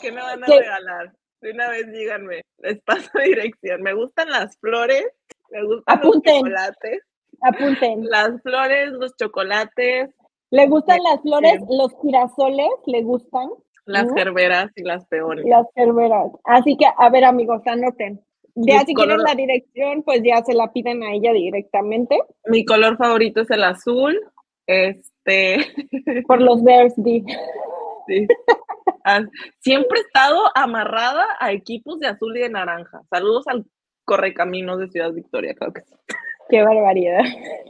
¿Qué me van a regalar? De una vez díganme, les paso (laughs) dirección. Me gustan las flores, me gustan Apunten. los chocolates, Apunten. las flores, los chocolates, ¿Le gustan las flores? Sí. ¿Los girasoles? ¿Le gustan? las Ujú. gerberas y las peones. Las cerveras. Así que, a ver, amigos, anoten. Ya Mis si quieren color- la dirección, pues ya se la piden a ella directamente. Mi color favorito es el azul. Este, Por los Bears, (laughs) sí. Siempre he estado amarrada a equipos de azul y de naranja. Saludos al Correcaminos de Ciudad Victoria, claro que sí. Qué barbaridad.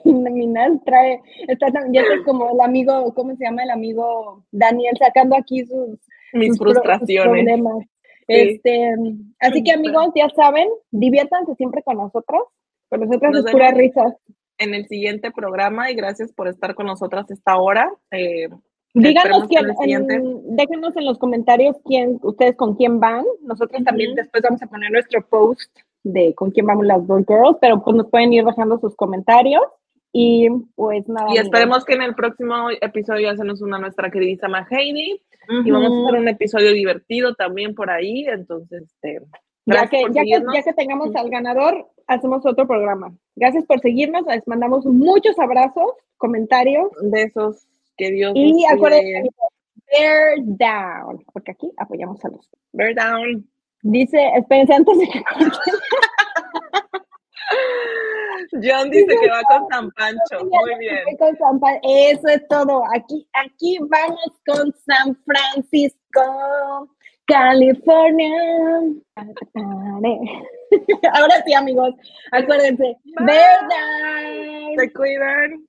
Minal trae, está tan, ya es como el amigo, ¿cómo se llama? El amigo Daniel sacando aquí sus, Mis sus pro- sus frustraciones. problemas. Sí. Este, así que amigos, ya saben, diviértanse siempre con nosotras. Con nosotras Nos es pura risa. en el siguiente programa y gracias por estar con nosotras esta hora. Eh, Díganos esperemos que quién, en déjenos en los comentarios quién, ustedes con quién van. Nosotros también Ujú. después vamos a poner nuestro post de con quién vamos las dos girls, pero pues nos pueden ir dejando sus comentarios y pues nada. y esperemos que en el próximo episodio ya se nos una nuestra queridísima Heidi y vamos a hacer un episodio divertido también por ahí. Entonces, este, Ya gracias que, ya, que, ya que tengamos al ganador, hacemos otro programa. Gracias por seguirnos, les mandamos muchos abrazos, comentarios Besos, que Dios y acuérdense, bear down, porque aquí apoyamos a los. Bear down. Dice, espérense antes de que. (laughs) John dice que va con San Pancho. Muy bien. Eso es todo. Aquí, aquí vamos con San Francisco, California. (laughs) Ahora sí, amigos, acuérdense. ¿verdad? Se cuidan.